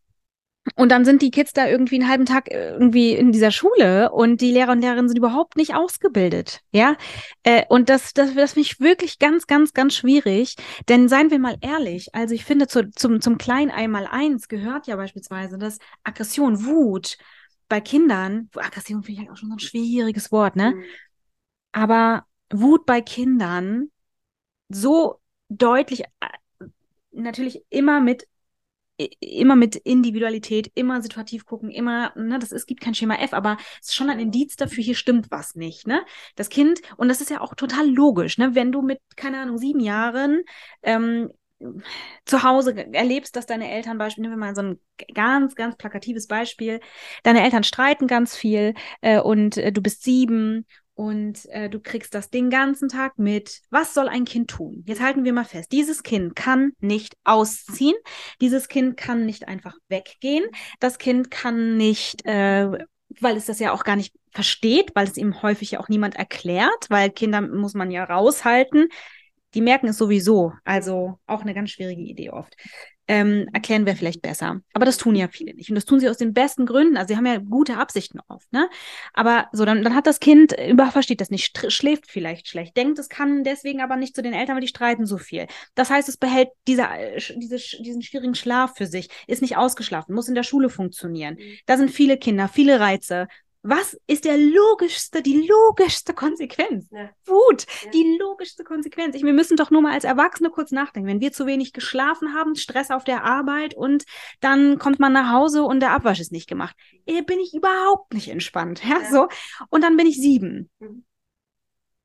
und dann sind die Kids da irgendwie einen halben Tag äh, irgendwie in dieser Schule und die Lehrer und Lehrerinnen sind überhaupt nicht ausgebildet. Ja. Äh, und das, das, das finde ich wirklich ganz, ganz, ganz schwierig. Denn seien wir mal ehrlich, also ich finde, zu, zum, zum kleinen einmal eins gehört ja beispielsweise das Aggression, Wut bei Kindern. Aggression finde ich halt auch schon so ein schwieriges Wort, ne? Mhm. Aber Wut bei Kindern so deutlich äh, natürlich immer mit immer mit Individualität, immer situativ gucken, immer, ne, das ist, gibt kein Schema F, aber es ist schon ein Indiz dafür, hier stimmt was nicht, ne? Das Kind, und das ist ja auch total logisch, ne? Wenn du mit, keine Ahnung, sieben Jahren ähm, zu Hause erlebst, dass deine Eltern, Beispiel, nehmen wir mal so ein ganz, ganz plakatives Beispiel, deine Eltern streiten ganz viel äh, und äh, du bist sieben und äh, du kriegst das den ganzen Tag mit. Was soll ein Kind tun? Jetzt halten wir mal fest. Dieses Kind kann nicht ausziehen. Dieses Kind kann nicht einfach weggehen. Das Kind kann nicht, äh, weil es das ja auch gar nicht versteht, weil es ihm häufig ja auch niemand erklärt, weil Kinder muss man ja raushalten. Die merken es sowieso. Also auch eine ganz schwierige Idee oft ähm, erklären wir vielleicht besser. Aber das tun ja viele nicht. Und das tun sie aus den besten Gründen. Also sie haben ja gute Absichten oft, ne? Aber so, dann, dann hat das Kind über versteht das nicht, schläft vielleicht schlecht, denkt, es kann deswegen aber nicht zu den Eltern, weil die streiten so viel. Das heißt, es behält diese, äh, diese, diesen schwierigen Schlaf für sich, ist nicht ausgeschlafen, muss in der Schule funktionieren. Mhm. Da sind viele Kinder, viele Reize, was ist der logischste, die logischste Konsequenz? Ja. Wut, ja. die logischste Konsequenz. Ich, wir müssen doch nur mal als Erwachsene kurz nachdenken. Wenn wir zu wenig geschlafen haben, Stress auf der Arbeit und dann kommt man nach Hause und der Abwasch ist nicht gemacht, äh, bin ich überhaupt nicht entspannt. Ja, ja. so. Und dann bin ich sieben. Mhm.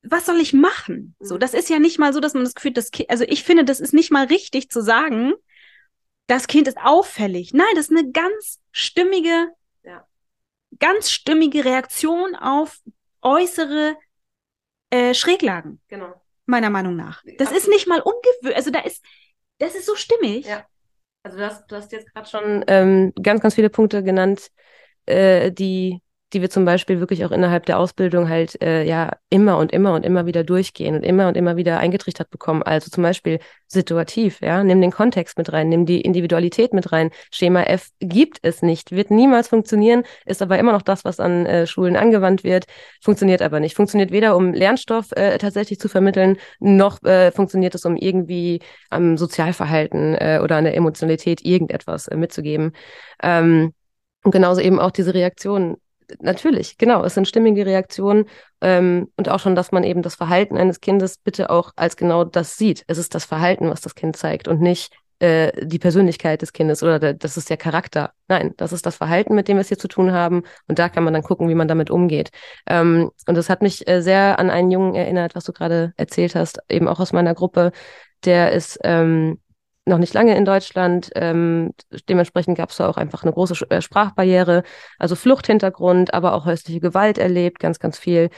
Was soll ich machen? So, mhm. das ist ja nicht mal so, dass man das Gefühl, das Kind, also ich finde, das ist nicht mal richtig zu sagen, das Kind ist auffällig. Nein, das ist eine ganz stimmige ganz stimmige Reaktion auf äußere äh, Schräglagen. Genau. Meiner Meinung nach. Das Absolut. ist nicht mal ungewöhnlich. Also da ist, das ist so stimmig. Ja. Also du hast, du hast jetzt gerade schon ähm, ganz, ganz viele Punkte genannt, äh, die die wir zum Beispiel wirklich auch innerhalb der Ausbildung halt äh, ja immer und immer und immer wieder durchgehen und immer und immer wieder eingetrichtert bekommen. Also zum Beispiel situativ, ja, nimm den Kontext mit rein, nimm die Individualität mit rein. Schema F gibt es nicht, wird niemals funktionieren, ist aber immer noch das, was an äh, Schulen angewandt wird, funktioniert aber nicht. Funktioniert weder, um Lernstoff äh, tatsächlich zu vermitteln, noch äh, funktioniert es, um irgendwie am Sozialverhalten äh, oder an der Emotionalität irgendetwas äh, mitzugeben. Ähm, und genauso eben auch diese Reaktionen natürlich, genau. Es sind stimmige Reaktionen ähm, und auch schon, dass man eben das Verhalten eines Kindes bitte auch als genau das sieht. Es ist das Verhalten, was das Kind zeigt und nicht äh, die Persönlichkeit des Kindes oder der, das ist der Charakter. Nein, das ist das Verhalten, mit dem wir es hier zu tun haben und da kann man dann gucken, wie man damit umgeht. Ähm, und das hat mich äh, sehr an einen Jungen erinnert, was du gerade erzählt hast, eben auch aus meiner Gruppe. Der ist ähm, noch nicht lange in Deutschland. Ähm, dementsprechend gab es da auch einfach eine große äh, Sprachbarriere, also Fluchthintergrund, aber auch häusliche Gewalt erlebt, ganz, ganz viel.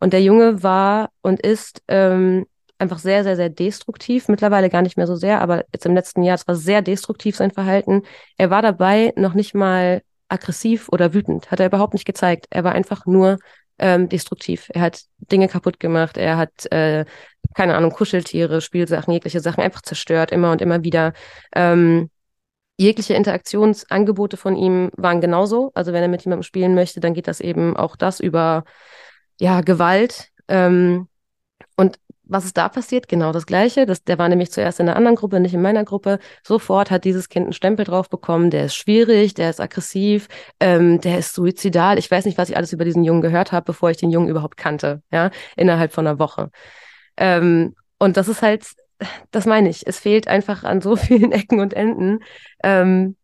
Und der Junge war und ist ähm, einfach sehr, sehr, sehr destruktiv. Mittlerweile gar nicht mehr so sehr, aber jetzt im letzten Jahr, es war sehr destruktiv sein Verhalten. Er war dabei noch nicht mal aggressiv oder wütend, hat er überhaupt nicht gezeigt. Er war einfach nur ähm, destruktiv. Er hat Dinge kaputt gemacht, er hat, äh, keine Ahnung, Kuscheltiere, Spielsachen, jegliche Sachen einfach zerstört, immer und immer wieder. Ähm, jegliche Interaktionsangebote von ihm waren genauso. Also wenn er mit jemandem spielen möchte, dann geht das eben auch das über ja, Gewalt. Ähm, und was ist da passiert? Genau das Gleiche. Das, der war nämlich zuerst in einer anderen Gruppe, nicht in meiner Gruppe. Sofort hat dieses Kind einen Stempel drauf bekommen. Der ist schwierig, der ist aggressiv, ähm, der ist suizidal. Ich weiß nicht, was ich alles über diesen Jungen gehört habe, bevor ich den Jungen überhaupt kannte, ja, innerhalb von einer Woche. Ähm, und das ist halt, das meine ich. Es fehlt einfach an so vielen Ecken und Enden. Ähm,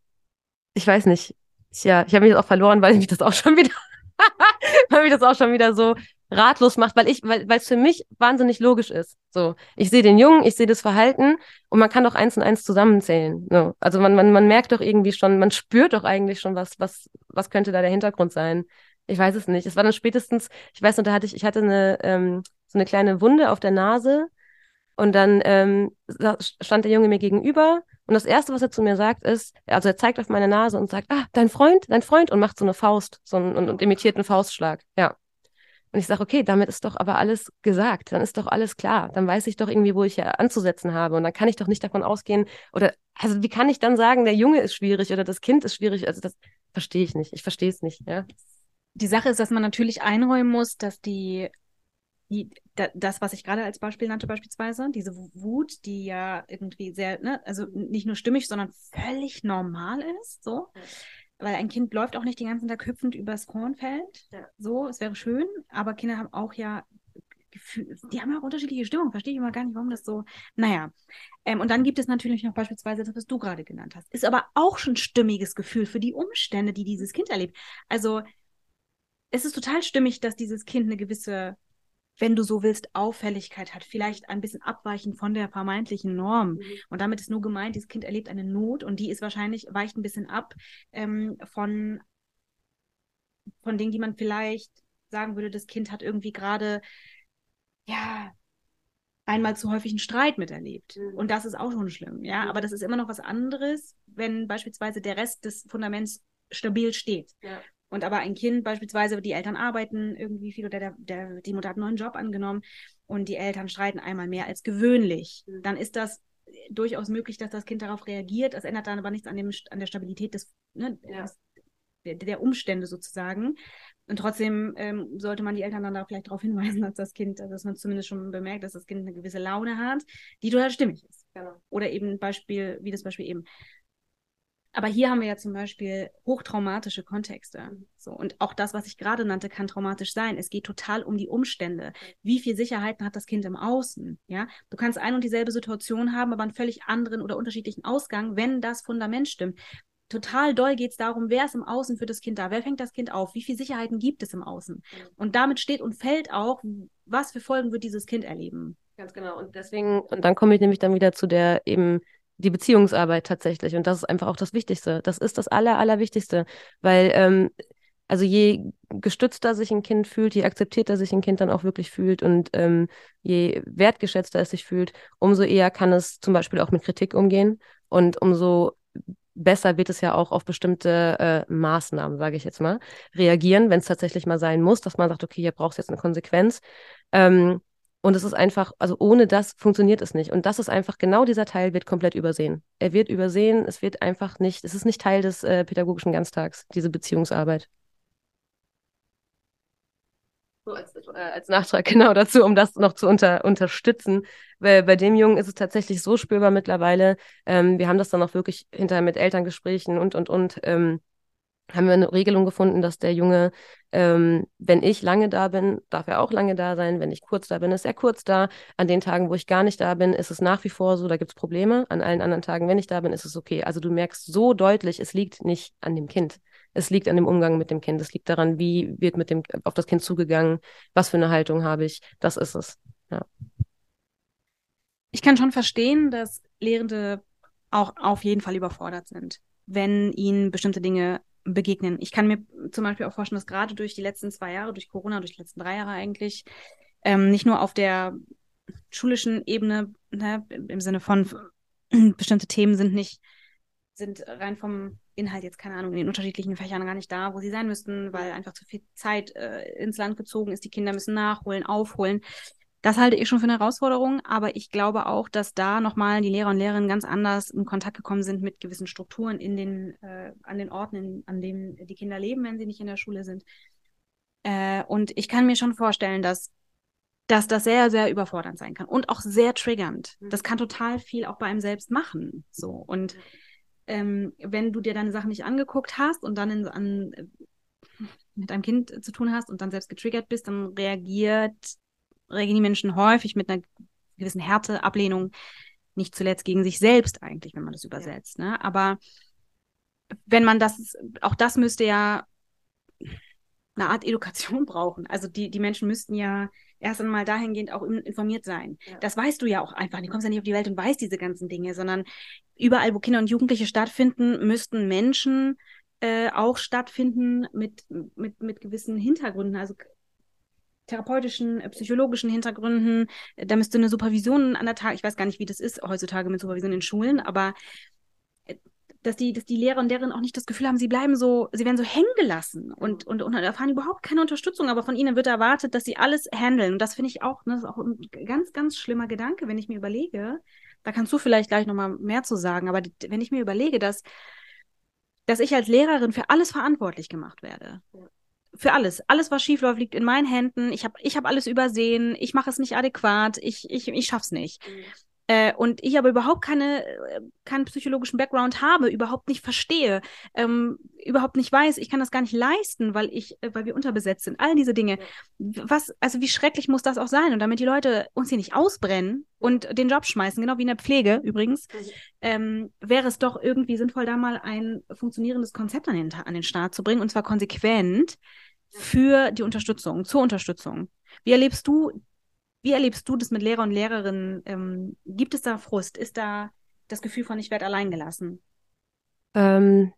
ich weiß nicht. Ja, ich habe mich auch verloren, weil ich mich das auch schon wieder, weil mich das auch schon wieder so ratlos macht, weil ich, weil es für mich wahnsinnig logisch ist. So, ich sehe den Jungen, ich sehe das Verhalten und man kann doch eins und eins zusammenzählen. So. Also man, man, man merkt doch irgendwie schon, man spürt doch eigentlich schon, was, was, was könnte da der Hintergrund sein. Ich weiß es nicht. Es war dann spätestens, ich weiß noch, da hatte ich, ich hatte eine, ähm, so eine kleine Wunde auf der Nase. Und dann ähm, stand der Junge mir gegenüber. Und das Erste, was er zu mir sagt, ist, also er zeigt auf meine Nase und sagt, ah, dein Freund, dein Freund und macht so eine Faust so einen, und, und imitiert einen Faustschlag. Ja. Und ich sage, okay, damit ist doch aber alles gesagt, dann ist doch alles klar, dann weiß ich doch irgendwie, wo ich ja anzusetzen habe. Und dann kann ich doch nicht davon ausgehen. Oder, also wie kann ich dann sagen, der Junge ist schwierig oder das Kind ist schwierig, also das verstehe ich nicht, ich verstehe es nicht, ja. Die Sache ist, dass man natürlich einräumen muss, dass die, die das, was ich gerade als Beispiel nannte, beispielsweise, diese Wut, die ja irgendwie sehr, ne, also nicht nur stimmig, sondern völlig normal ist, so. Ja weil ein Kind läuft auch nicht den ganzen Tag hüpfend übers Kornfeld. Ja. So, es wäre schön, aber Kinder haben auch ja Gefühl, die haben auch unterschiedliche Stimmungen. Verstehe ich immer gar nicht, warum das so. Naja. Ähm, und dann gibt es natürlich noch beispielsweise das, was du gerade genannt hast. Ist aber auch schon ein stimmiges Gefühl für die Umstände, die dieses Kind erlebt. Also es ist total stimmig, dass dieses Kind eine gewisse wenn du so willst, Auffälligkeit hat, vielleicht ein bisschen abweichend von der vermeintlichen Norm. Mhm. Und damit ist nur gemeint, dieses Kind erlebt eine Not und die ist wahrscheinlich, weicht ein bisschen ab ähm, von, von Dingen, die man vielleicht sagen würde, das Kind hat irgendwie gerade, ja, einmal zu häufig einen Streit miterlebt. Mhm. Und das ist auch schon schlimm, ja. Mhm. Aber das ist immer noch was anderes, wenn beispielsweise der Rest des Fundaments stabil steht. Ja. Und aber ein Kind beispielsweise, die Eltern arbeiten irgendwie viel oder der, der, die Mutter hat einen neuen Job angenommen und die Eltern streiten einmal mehr als gewöhnlich, mhm. dann ist das durchaus möglich, dass das Kind darauf reagiert. Das ändert dann aber nichts an, dem, an der Stabilität des, ne, ja. der, der, Umstände sozusagen. Und trotzdem ähm, sollte man die Eltern dann da vielleicht darauf hinweisen, dass das Kind, dass man zumindest schon bemerkt, dass das Kind eine gewisse Laune hat, die total stimmig ist. Genau. Oder eben Beispiel, wie das Beispiel eben aber hier haben wir ja zum Beispiel hochtraumatische Kontexte. So. Und auch das, was ich gerade nannte, kann traumatisch sein. Es geht total um die Umstände. Wie viel Sicherheiten hat das Kind im Außen? Ja, du kannst ein und dieselbe Situation haben, aber einen völlig anderen oder unterschiedlichen Ausgang, wenn das Fundament stimmt. Total doll geht es darum, wer ist im Außen für das Kind da? Wer fängt das Kind auf? Wie viele Sicherheiten gibt es im Außen? Und damit steht und fällt auch, was für Folgen wird dieses Kind erleben. Ganz genau. Und deswegen, und dann komme ich nämlich dann wieder zu der eben die Beziehungsarbeit tatsächlich. Und das ist einfach auch das Wichtigste. Das ist das Aller, Allerwichtigste. Weil, ähm, also je gestützter sich ein Kind fühlt, je akzeptierter sich ein Kind dann auch wirklich fühlt und ähm, je wertgeschätzter es sich fühlt, umso eher kann es zum Beispiel auch mit Kritik umgehen und umso besser wird es ja auch auf bestimmte äh, Maßnahmen, sage ich jetzt mal, reagieren, wenn es tatsächlich mal sein muss, dass man sagt, okay, hier brauchst jetzt eine Konsequenz. Ähm, und es ist einfach, also ohne das funktioniert es nicht. Und das ist einfach, genau dieser Teil wird komplett übersehen. Er wird übersehen, es wird einfach nicht, es ist nicht Teil des äh, pädagogischen Ganztags, diese Beziehungsarbeit. So als, äh, als, Nachtrag genau dazu, um das noch zu unter, unterstützen. Weil bei dem Jungen ist es tatsächlich so spürbar mittlerweile. Ähm, wir haben das dann auch wirklich hinterher mit Elterngesprächen und, und, und. Ähm, haben wir eine Regelung gefunden, dass der Junge, ähm, wenn ich lange da bin, darf er auch lange da sein. Wenn ich kurz da bin, ist er kurz da. An den Tagen, wo ich gar nicht da bin, ist es nach wie vor so, da gibt es Probleme. An allen anderen Tagen, wenn ich da bin, ist es okay. Also du merkst so deutlich, es liegt nicht an dem Kind. Es liegt an dem Umgang mit dem Kind. Es liegt daran, wie wird mit dem auf das Kind zugegangen, was für eine Haltung habe ich. Das ist es. Ja. Ich kann schon verstehen, dass Lehrende auch auf jeden Fall überfordert sind, wenn ihnen bestimmte Dinge begegnen. Ich kann mir zum Beispiel auch vorstellen, dass gerade durch die letzten zwei Jahre, durch Corona, durch die letzten drei Jahre eigentlich, ähm, nicht nur auf der schulischen Ebene, ne, im Sinne von bestimmte Themen sind nicht, sind rein vom Inhalt jetzt, keine Ahnung, in den unterschiedlichen Fächern gar nicht da, wo sie sein müssten, weil einfach zu viel Zeit äh, ins Land gezogen ist. Die Kinder müssen nachholen, aufholen. Das halte ich schon für eine Herausforderung, aber ich glaube auch, dass da nochmal die Lehrer und Lehrerinnen ganz anders in Kontakt gekommen sind mit gewissen Strukturen in den, äh, an den Orten, in, an denen die Kinder leben, wenn sie nicht in der Schule sind. Äh, und ich kann mir schon vorstellen, dass, dass das sehr, sehr überfordernd sein kann und auch sehr triggernd. Mhm. Das kann total viel auch bei einem selbst machen. So. Und ähm, wenn du dir deine Sachen nicht angeguckt hast und dann in, an, mit einem Kind zu tun hast und dann selbst getriggert bist, dann reagiert reagieren die Menschen häufig mit einer gewissen Härte, Ablehnung, nicht zuletzt gegen sich selbst eigentlich, wenn man das übersetzt. Ja. Ne? Aber wenn man das, auch das müsste ja eine Art Education brauchen. Also die, die Menschen müssten ja erst einmal dahingehend auch informiert sein. Ja. Das weißt du ja auch einfach. Du kommst ja nicht auf die Welt und weißt diese ganzen Dinge, sondern überall, wo Kinder und Jugendliche stattfinden, müssten Menschen äh, auch stattfinden mit, mit, mit gewissen Hintergründen. Also therapeutischen, äh, psychologischen Hintergründen. Da müsste eine Supervision an der Tag, ich weiß gar nicht, wie das ist heutzutage mit Supervision in Schulen, aber äh, dass die, dass die Lehrer und Lehrerinnen auch nicht das Gefühl haben, sie bleiben so, sie werden so hängen gelassen und, und, und erfahren überhaupt keine Unterstützung, aber von ihnen wird erwartet, dass sie alles handeln. Und das finde ich auch, ne, das ist auch ein ganz, ganz schlimmer Gedanke, wenn ich mir überlege, da kannst du vielleicht gleich nochmal mehr zu sagen, aber wenn ich mir überlege, dass, dass ich als Lehrerin für alles verantwortlich gemacht werde. Ja für alles. Alles, was schief läuft, liegt in meinen Händen. Ich habe ich hab alles übersehen. Ich mache es nicht adäquat. Ich, ich, ich schaff's nicht. Mhm. Äh, und ich aber überhaupt keine, äh, keinen psychologischen Background habe, überhaupt nicht verstehe, ähm, überhaupt nicht weiß, ich kann das gar nicht leisten, weil ich, äh, weil wir unterbesetzt sind. All diese Dinge. Was, also wie schrecklich muss das auch sein? Und damit die Leute uns hier nicht ausbrennen und den Job schmeißen, genau wie in der Pflege übrigens, ähm, wäre es doch irgendwie sinnvoll, da mal ein funktionierendes Konzept an den, an den Start zu bringen, und zwar konsequent für die Unterstützung, zur Unterstützung. Wie erlebst du, wie erlebst du das mit Lehrer und Lehrerinnen? Ähm, gibt es da Frust? Ist da das Gefühl von, ich werde allein gelassen? Ähm,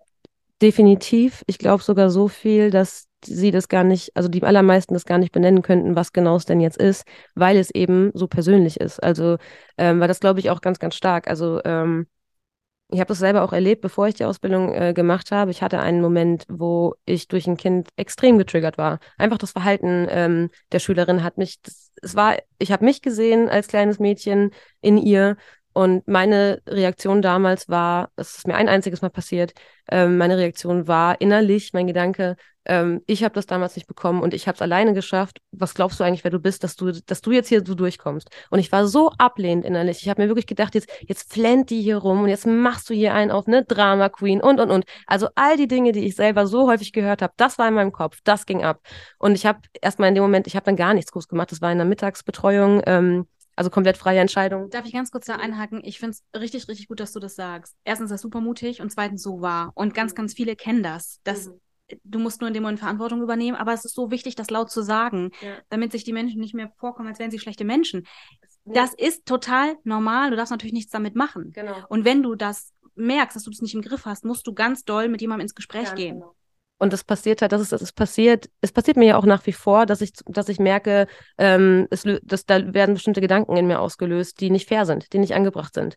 definitiv. Ich glaube sogar so viel, dass sie das gar nicht, also die allermeisten das gar nicht benennen könnten, was genau es denn jetzt ist, weil es eben so persönlich ist. Also, ähm, weil das glaube ich auch ganz, ganz stark. Also, ähm, ich habe das selber auch erlebt, bevor ich die Ausbildung äh, gemacht habe. Ich hatte einen Moment, wo ich durch ein Kind extrem getriggert war. Einfach das Verhalten ähm, der Schülerin hat mich, das, es war, ich habe mich gesehen als kleines Mädchen in ihr und meine Reaktion damals war, es ist mir ein einziges Mal passiert, ähm, meine Reaktion war innerlich, mein Gedanke, ähm, ich habe das damals nicht bekommen und ich habe es alleine geschafft. Was glaubst du eigentlich, wer du bist, dass du, dass du jetzt hier so durchkommst? Und ich war so ablehnend innerlich. Ich habe mir wirklich gedacht, jetzt, jetzt flennt die hier rum und jetzt machst du hier einen auf eine Drama Queen und und und. Also all die Dinge, die ich selber so häufig gehört habe, das war in meinem Kopf, das ging ab. Und ich habe erstmal in dem Moment, ich habe dann gar nichts groß gemacht. Das war in der Mittagsbetreuung. Ähm, also komplett freie Entscheidung. Darf ich ganz kurz da einhaken? Ich finde es richtig, richtig gut, dass du das sagst. Erstens, das ist super mutig und zweitens so wahr. Und ganz, ganz viele kennen das. Das mhm. Du musst nur in dem Moment Verantwortung übernehmen, aber es ist so wichtig, das laut zu sagen, ja. damit sich die Menschen nicht mehr vorkommen, als wären sie schlechte Menschen. Das ist total normal. Du darfst natürlich nichts damit machen. Genau. Und wenn du das merkst, dass du das nicht im Griff hast, musst du ganz doll mit jemandem ins Gespräch ja, gehen. Genau. Und das passiert halt, das ist, das ist passiert, es passiert mir ja auch nach wie vor, dass ich, dass ich merke, ähm, es, dass da werden bestimmte Gedanken in mir ausgelöst, die nicht fair sind, die nicht angebracht sind.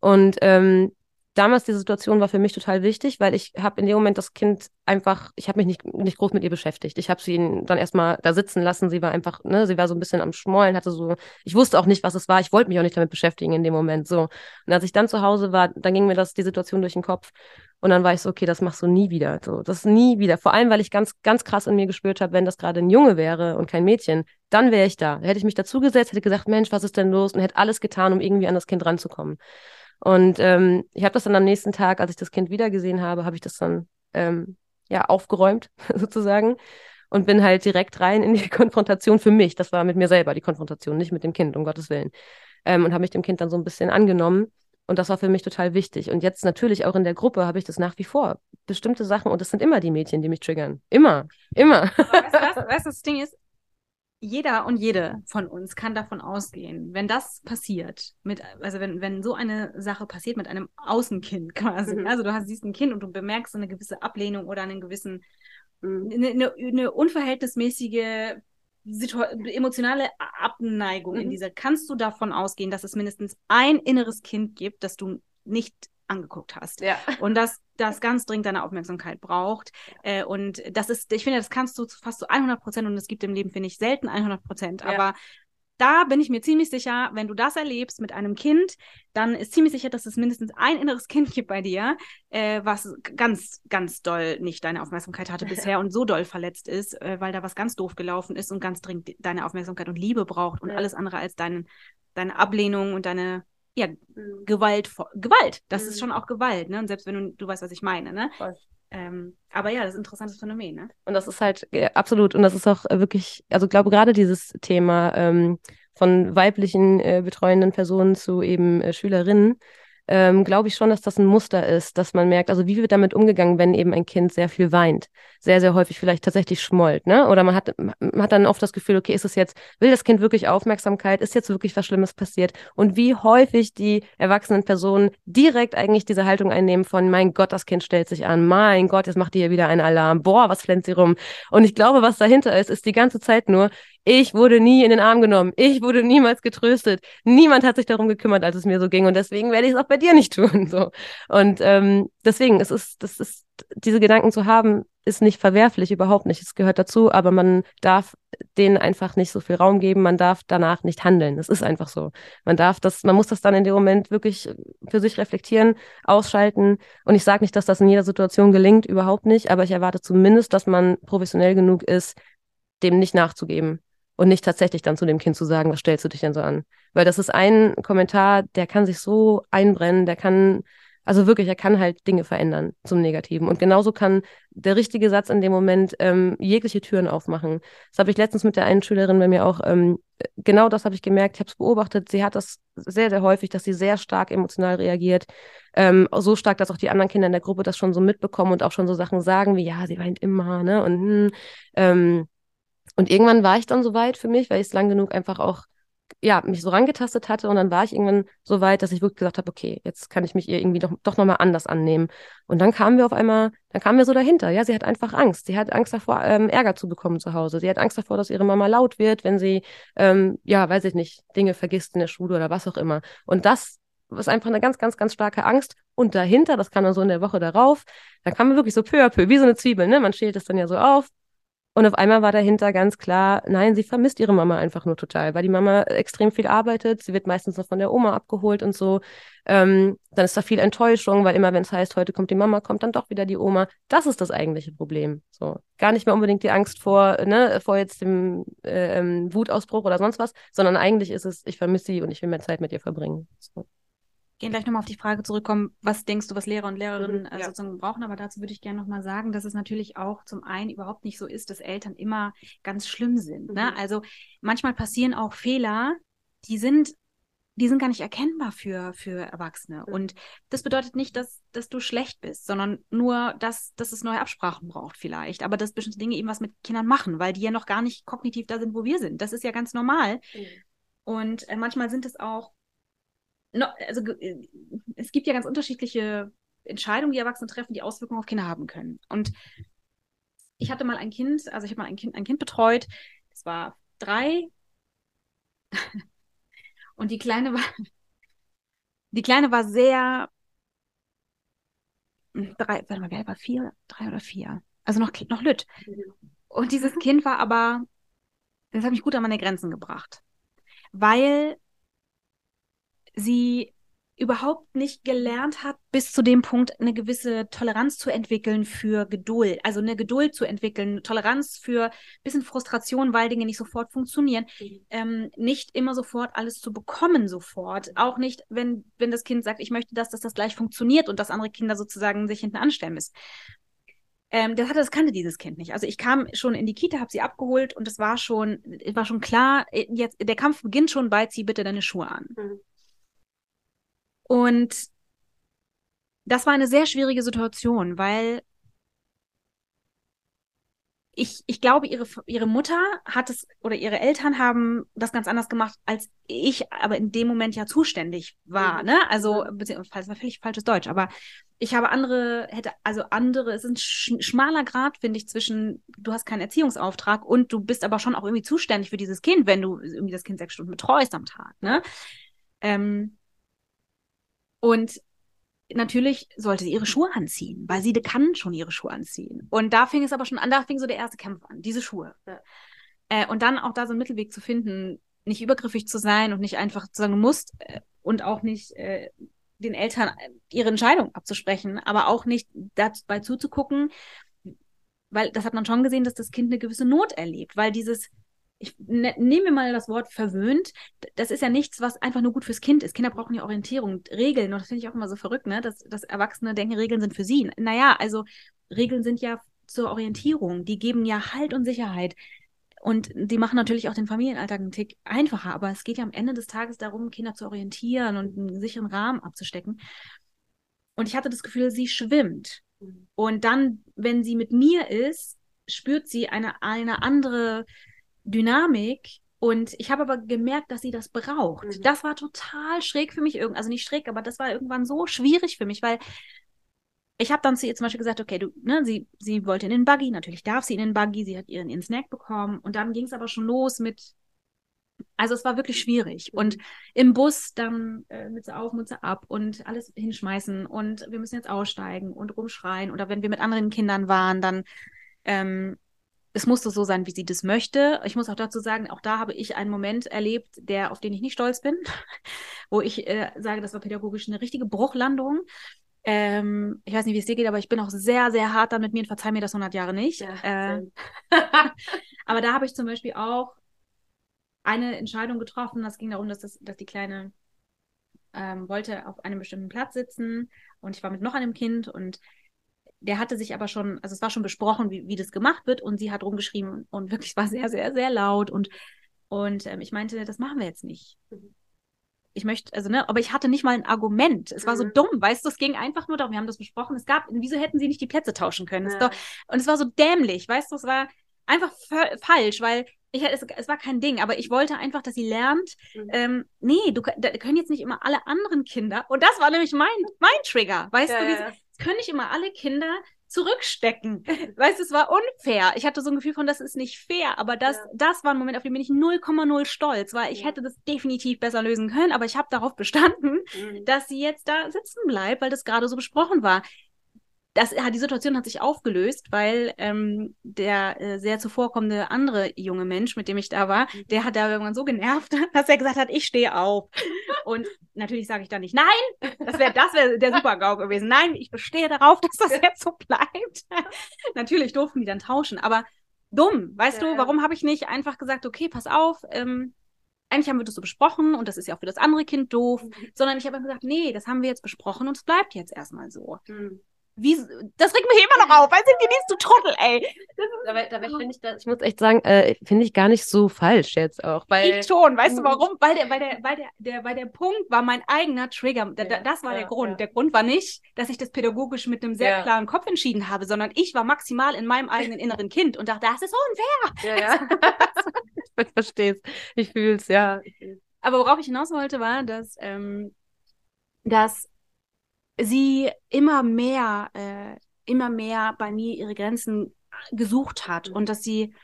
Und ähm, damals die Situation war für mich total wichtig, weil ich habe in dem Moment das Kind einfach, ich habe mich nicht, nicht groß mit ihr beschäftigt. Ich habe sie dann erstmal da sitzen lassen. Sie war einfach, ne, sie war so ein bisschen am Schmollen, hatte so, ich wusste auch nicht, was es war. Ich wollte mich auch nicht damit beschäftigen in dem Moment. So. Und als ich dann zu Hause war, dann ging mir das, die Situation durch den Kopf. Und dann war ich so, okay, das machst du nie wieder. So, das nie wieder. Vor allem, weil ich ganz, ganz krass in mir gespürt habe, wenn das gerade ein Junge wäre und kein Mädchen, dann wäre ich da. Hätte ich mich dazugesetzt, hätte gesagt, Mensch, was ist denn los? Und hätte alles getan, um irgendwie an das Kind ranzukommen. Und ähm, ich habe das dann am nächsten Tag, als ich das Kind wiedergesehen habe, habe ich das dann ähm, ja, aufgeräumt sozusagen und bin halt direkt rein in die Konfrontation für mich. Das war mit mir selber die Konfrontation, nicht mit dem Kind, um Gottes Willen. Ähm, und habe mich dem Kind dann so ein bisschen angenommen. Und das war für mich total wichtig. Und jetzt natürlich auch in der Gruppe habe ich das nach wie vor. Bestimmte Sachen, und es sind immer die Mädchen, die mich triggern. Immer, immer. Weißt du, was, weißt, das Ding ist, jeder und jede von uns kann davon ausgehen, wenn das passiert, mit, also wenn, wenn so eine Sache passiert mit einem Außenkind quasi, mhm. also du hast, siehst ein Kind und du bemerkst eine gewisse Ablehnung oder einen gewissen, mhm. eine, eine, eine unverhältnismäßige emotionale Abneigung mhm. in dieser, kannst du davon ausgehen, dass es mindestens ein inneres Kind gibt, das du nicht angeguckt hast. Ja. Und dass das ganz dringend deine Aufmerksamkeit braucht. Äh, und das ist, ich finde, das kannst du fast zu 100 Prozent und es gibt im Leben, finde ich, selten 100 Prozent. Ja. Aber da bin ich mir ziemlich sicher, wenn du das erlebst mit einem Kind, dann ist ziemlich sicher, dass es mindestens ein inneres Kind gibt bei dir, äh, was ganz, ganz doll nicht deine Aufmerksamkeit hatte bisher und so doll verletzt ist, äh, weil da was ganz doof gelaufen ist und ganz dringend deine Aufmerksamkeit und Liebe braucht und ja. alles andere als deinen, deine Ablehnung und deine ja, mhm. Gewalt, Gewalt, das mhm. ist schon auch Gewalt, ne? Und selbst wenn du, du weißt, was ich meine, ne? Ähm, aber ja, das ist ein interessantes Phänomen, ne? Und das ist halt, ja, absolut, und das ist auch wirklich, also ich glaube gerade dieses Thema ähm, von weiblichen äh, betreuenden Personen zu eben äh, Schülerinnen, ähm, glaube ich schon, dass das ein Muster ist, dass man merkt, also wie wird damit umgegangen, wenn eben ein Kind sehr viel weint, sehr, sehr häufig vielleicht tatsächlich schmollt, ne? Oder man hat, man hat dann oft das Gefühl, okay, ist es jetzt, will das Kind wirklich Aufmerksamkeit, ist jetzt wirklich was Schlimmes passiert? Und wie häufig die erwachsenen Personen direkt eigentlich diese Haltung einnehmen von, mein Gott, das Kind stellt sich an, mein Gott, jetzt macht die hier wieder einen Alarm, boah, was flennt sie rum? Und ich glaube, was dahinter ist, ist die ganze Zeit nur, ich wurde nie in den Arm genommen. Ich wurde niemals getröstet. Niemand hat sich darum gekümmert, als es mir so ging. Und deswegen werde ich es auch bei dir nicht tun. So. Und ähm, deswegen, es ist, das ist, diese Gedanken zu haben, ist nicht verwerflich, überhaupt nicht. Es gehört dazu, aber man darf denen einfach nicht so viel Raum geben. Man darf danach nicht handeln. Es ist einfach so. Man darf das, man muss das dann in dem Moment wirklich für sich reflektieren, ausschalten. Und ich sage nicht, dass das in jeder Situation gelingt, überhaupt nicht. Aber ich erwarte zumindest, dass man professionell genug ist, dem nicht nachzugeben und nicht tatsächlich dann zu dem Kind zu sagen, was stellst du dich denn so an? Weil das ist ein Kommentar, der kann sich so einbrennen, der kann, also wirklich, er kann halt Dinge verändern zum Negativen. Und genauso kann der richtige Satz in dem Moment ähm, jegliche Türen aufmachen. Das habe ich letztens mit der einen Schülerin bei mir auch, ähm, genau das habe ich gemerkt, ich habe es beobachtet, sie hat das sehr, sehr häufig, dass sie sehr stark emotional reagiert. Ähm, so stark, dass auch die anderen Kinder in der Gruppe das schon so mitbekommen und auch schon so Sachen sagen wie, ja, sie weint immer, ne? Und hm, ähm, und irgendwann war ich dann so weit für mich, weil ich es lang genug einfach auch, ja, mich so rangetastet hatte. Und dann war ich irgendwann so weit, dass ich wirklich gesagt habe, okay, jetzt kann ich mich ihr irgendwie doch, doch nochmal anders annehmen. Und dann kamen wir auf einmal, dann kamen wir so dahinter. Ja, sie hat einfach Angst. Sie hat Angst davor, ähm, Ärger zu bekommen zu Hause. Sie hat Angst davor, dass ihre Mama laut wird, wenn sie, ähm, ja, weiß ich nicht, Dinge vergisst in der Schule oder was auch immer. Und das ist einfach eine ganz, ganz, ganz starke Angst. Und dahinter, das kam dann so in der Woche darauf, da kam wirklich so peu à peu, wie so eine Zwiebel, ne? Man schält es dann ja so auf, und auf einmal war dahinter ganz klar, nein, sie vermisst ihre Mama einfach nur total, weil die Mama extrem viel arbeitet. Sie wird meistens noch von der Oma abgeholt und so. Ähm, dann ist da viel Enttäuschung, weil immer, wenn es heißt, heute kommt die Mama, kommt dann doch wieder die Oma. Das ist das eigentliche Problem. So gar nicht mehr unbedingt die Angst vor, ne, vor jetzt dem äh, ähm, Wutausbruch oder sonst was, sondern eigentlich ist es, ich vermisse sie und ich will mehr Zeit mit ihr verbringen. So gehen gleich nochmal auf die Frage zurückkommen, was denkst du, was Lehrer und Lehrerinnen mhm, äh, ja. sozusagen brauchen, aber dazu würde ich gerne nochmal sagen, dass es natürlich auch zum einen überhaupt nicht so ist, dass Eltern immer ganz schlimm sind. Ne? Mhm. Ne? Also manchmal passieren auch Fehler, die sind die sind gar nicht erkennbar für, für Erwachsene. Mhm. Und das bedeutet nicht, dass, dass du schlecht bist, sondern nur, dass, dass es neue Absprachen braucht vielleicht. Aber dass bestimmte Dinge eben was mit Kindern machen, weil die ja noch gar nicht kognitiv da sind, wo wir sind. Das ist ja ganz normal. Mhm. Und äh, manchmal sind es auch also äh, es gibt ja ganz unterschiedliche Entscheidungen, die Erwachsene treffen, die Auswirkungen auf Kinder haben können. Und ich hatte mal ein Kind, also ich habe mal ein Kind, ein Kind betreut, es war drei und die Kleine war, die Kleine war sehr drei, warte mal, wer war vier, drei oder vier? Also noch, noch Lütt. Und dieses Kind war aber, das hat mich gut an meine Grenzen gebracht. Weil sie überhaupt nicht gelernt hat, bis zu dem Punkt eine gewisse Toleranz zu entwickeln für Geduld, also eine Geduld zu entwickeln, Toleranz für ein bisschen Frustration, weil Dinge nicht sofort funktionieren, mhm. ähm, nicht immer sofort alles zu bekommen sofort, auch nicht, wenn, wenn das Kind sagt, ich möchte das, dass das gleich funktioniert und dass andere Kinder sozusagen sich hinten anstellen müssen. ähm, das, hatte, das kannte dieses Kind nicht. Also ich kam schon in die Kita, habe sie abgeholt und es war schon, war schon klar, äh, jetzt, der Kampf beginnt schon bei, zieh bitte deine Schuhe an. Mhm. Und das war eine sehr schwierige Situation, weil ich, ich glaube, ihre, ihre Mutter hat es oder ihre Eltern haben das ganz anders gemacht, als ich aber in dem Moment ja zuständig war. Mhm. Ne? Also, beziehungsweise, war völlig falsches Deutsch, aber ich habe andere, hätte, also andere, es ist ein schmaler Grad, finde ich, zwischen, du hast keinen Erziehungsauftrag und du bist aber schon auch irgendwie zuständig für dieses Kind, wenn du irgendwie das Kind sechs Stunden betreust am Tag. Ne? Ähm, und natürlich sollte sie ihre Schuhe anziehen, weil sie kann schon ihre Schuhe anziehen. Und da fing es aber schon an, da fing so der erste Kampf an, diese Schuhe. Ja. Äh, und dann auch da so einen Mittelweg zu finden, nicht übergriffig zu sein und nicht einfach zu sagen, du musst äh, und auch nicht äh, den Eltern ihre Entscheidung abzusprechen, aber auch nicht dabei zuzugucken, weil das hat man schon gesehen, dass das Kind eine gewisse Not erlebt, weil dieses ich ne, nehme mal das Wort verwöhnt. Das ist ja nichts, was einfach nur gut fürs Kind ist. Kinder brauchen ja Orientierung, Regeln. Und das finde ich auch immer so verrückt, ne? dass, dass Erwachsene denken, Regeln sind für sie. Naja, also Regeln sind ja zur Orientierung. Die geben ja Halt und Sicherheit. Und die machen natürlich auch den Familienalltag einen Tick einfacher. Aber es geht ja am Ende des Tages darum, Kinder zu orientieren und einen sicheren Rahmen abzustecken. Und ich hatte das Gefühl, sie schwimmt. Mhm. Und dann, wenn sie mit mir ist, spürt sie eine, eine andere Dynamik. Und ich habe aber gemerkt, dass sie das braucht. Mhm. Das war total schräg für mich. Also nicht schräg, aber das war irgendwann so schwierig für mich, weil ich habe dann zu ihr zum Beispiel gesagt, okay, du, ne, sie, sie wollte in den Buggy, natürlich darf sie in den Buggy, sie hat ihren, ihren Snack bekommen und dann ging es aber schon los mit, also es war wirklich schwierig. Mhm. Und im Bus dann äh, Mütze auf, Mütze ab und alles hinschmeißen und wir müssen jetzt aussteigen und rumschreien. Oder wenn wir mit anderen Kindern waren, dann ähm, es musste so sein, wie sie das möchte. Ich muss auch dazu sagen, auch da habe ich einen Moment erlebt, der, auf den ich nicht stolz bin, wo ich äh, sage, das war pädagogisch eine richtige Bruchlandung. Ähm, ich weiß nicht, wie es dir geht, aber ich bin auch sehr, sehr hart dann mit mir und verzeih mir das 100 Jahre nicht. Ja, äh, aber da habe ich zum Beispiel auch eine Entscheidung getroffen. Das ging darum, dass, das, dass die Kleine ähm, wollte auf einem bestimmten Platz sitzen und ich war mit noch einem Kind und der hatte sich aber schon, also es war schon besprochen, wie, wie das gemacht wird und sie hat rumgeschrieben und wirklich war sehr, sehr, sehr laut und, und ähm, ich meinte, das machen wir jetzt nicht. Ich möchte, also ne, aber ich hatte nicht mal ein Argument. Es war mhm. so dumm, weißt du, es ging einfach nur darum, wir haben das besprochen, es gab, wieso hätten sie nicht die Plätze tauschen können? Ja. Doch, und es war so dämlich, weißt du, es war einfach falsch, weil ich, es, es, war kein Ding, aber ich wollte einfach, dass sie lernt, mhm. ähm, nee, du da können jetzt nicht immer alle anderen Kinder, und das war nämlich mein, mein Trigger, weißt ja, du, diese, können nicht immer alle Kinder zurückstecken. weißt du, es war unfair. Ich hatte so ein Gefühl von, das ist nicht fair, aber das, ja. das war ein Moment, auf den bin ich 0,0 stolz, weil ich ja. hätte das definitiv besser lösen können, aber ich habe darauf bestanden, mhm. dass sie jetzt da sitzen bleibt, weil das gerade so besprochen war das, die Situation hat sich aufgelöst, weil ähm, der äh, sehr zuvorkommende andere junge Mensch, mit dem ich da war, mhm. der hat da irgendwann so genervt, dass er gesagt hat, ich stehe auf. Und natürlich sage ich dann nicht, nein, das wäre das wär der Super-GAU gewesen. Nein, ich bestehe darauf, dass das jetzt so bleibt. natürlich durften die dann tauschen, aber dumm, weißt ja, du, warum habe ich nicht einfach gesagt, okay, pass auf, ähm, eigentlich haben wir das so besprochen und das ist ja auch für das andere Kind doof, mhm. sondern ich habe gesagt, nee, das haben wir jetzt besprochen und es bleibt jetzt erstmal so. Mhm. Wie, das regt mich immer noch auf. Weil sind die nicht so Trottel, ey. Dabei, dabei finde ich das, ich muss echt sagen, äh, finde ich gar nicht so falsch jetzt auch. Weil, ich schon, weißt du warum? Weil der, weil der, weil der, der, weil der Punkt war mein eigener Trigger. Ja, das war ja, der Grund. Ja. Der Grund war nicht, dass ich das pädagogisch mit einem sehr ja. klaren Kopf entschieden habe, sondern ich war maximal in meinem eigenen inneren Kind und dachte, das ist unfair. Ja, ja. ich verstehe es. Ich fühle es, ja. Aber worauf ich hinaus wollte, war, dass, ähm, dass sie immer mehr, äh, immer mehr bei mir ihre Grenzen gesucht hat mhm. und dass sie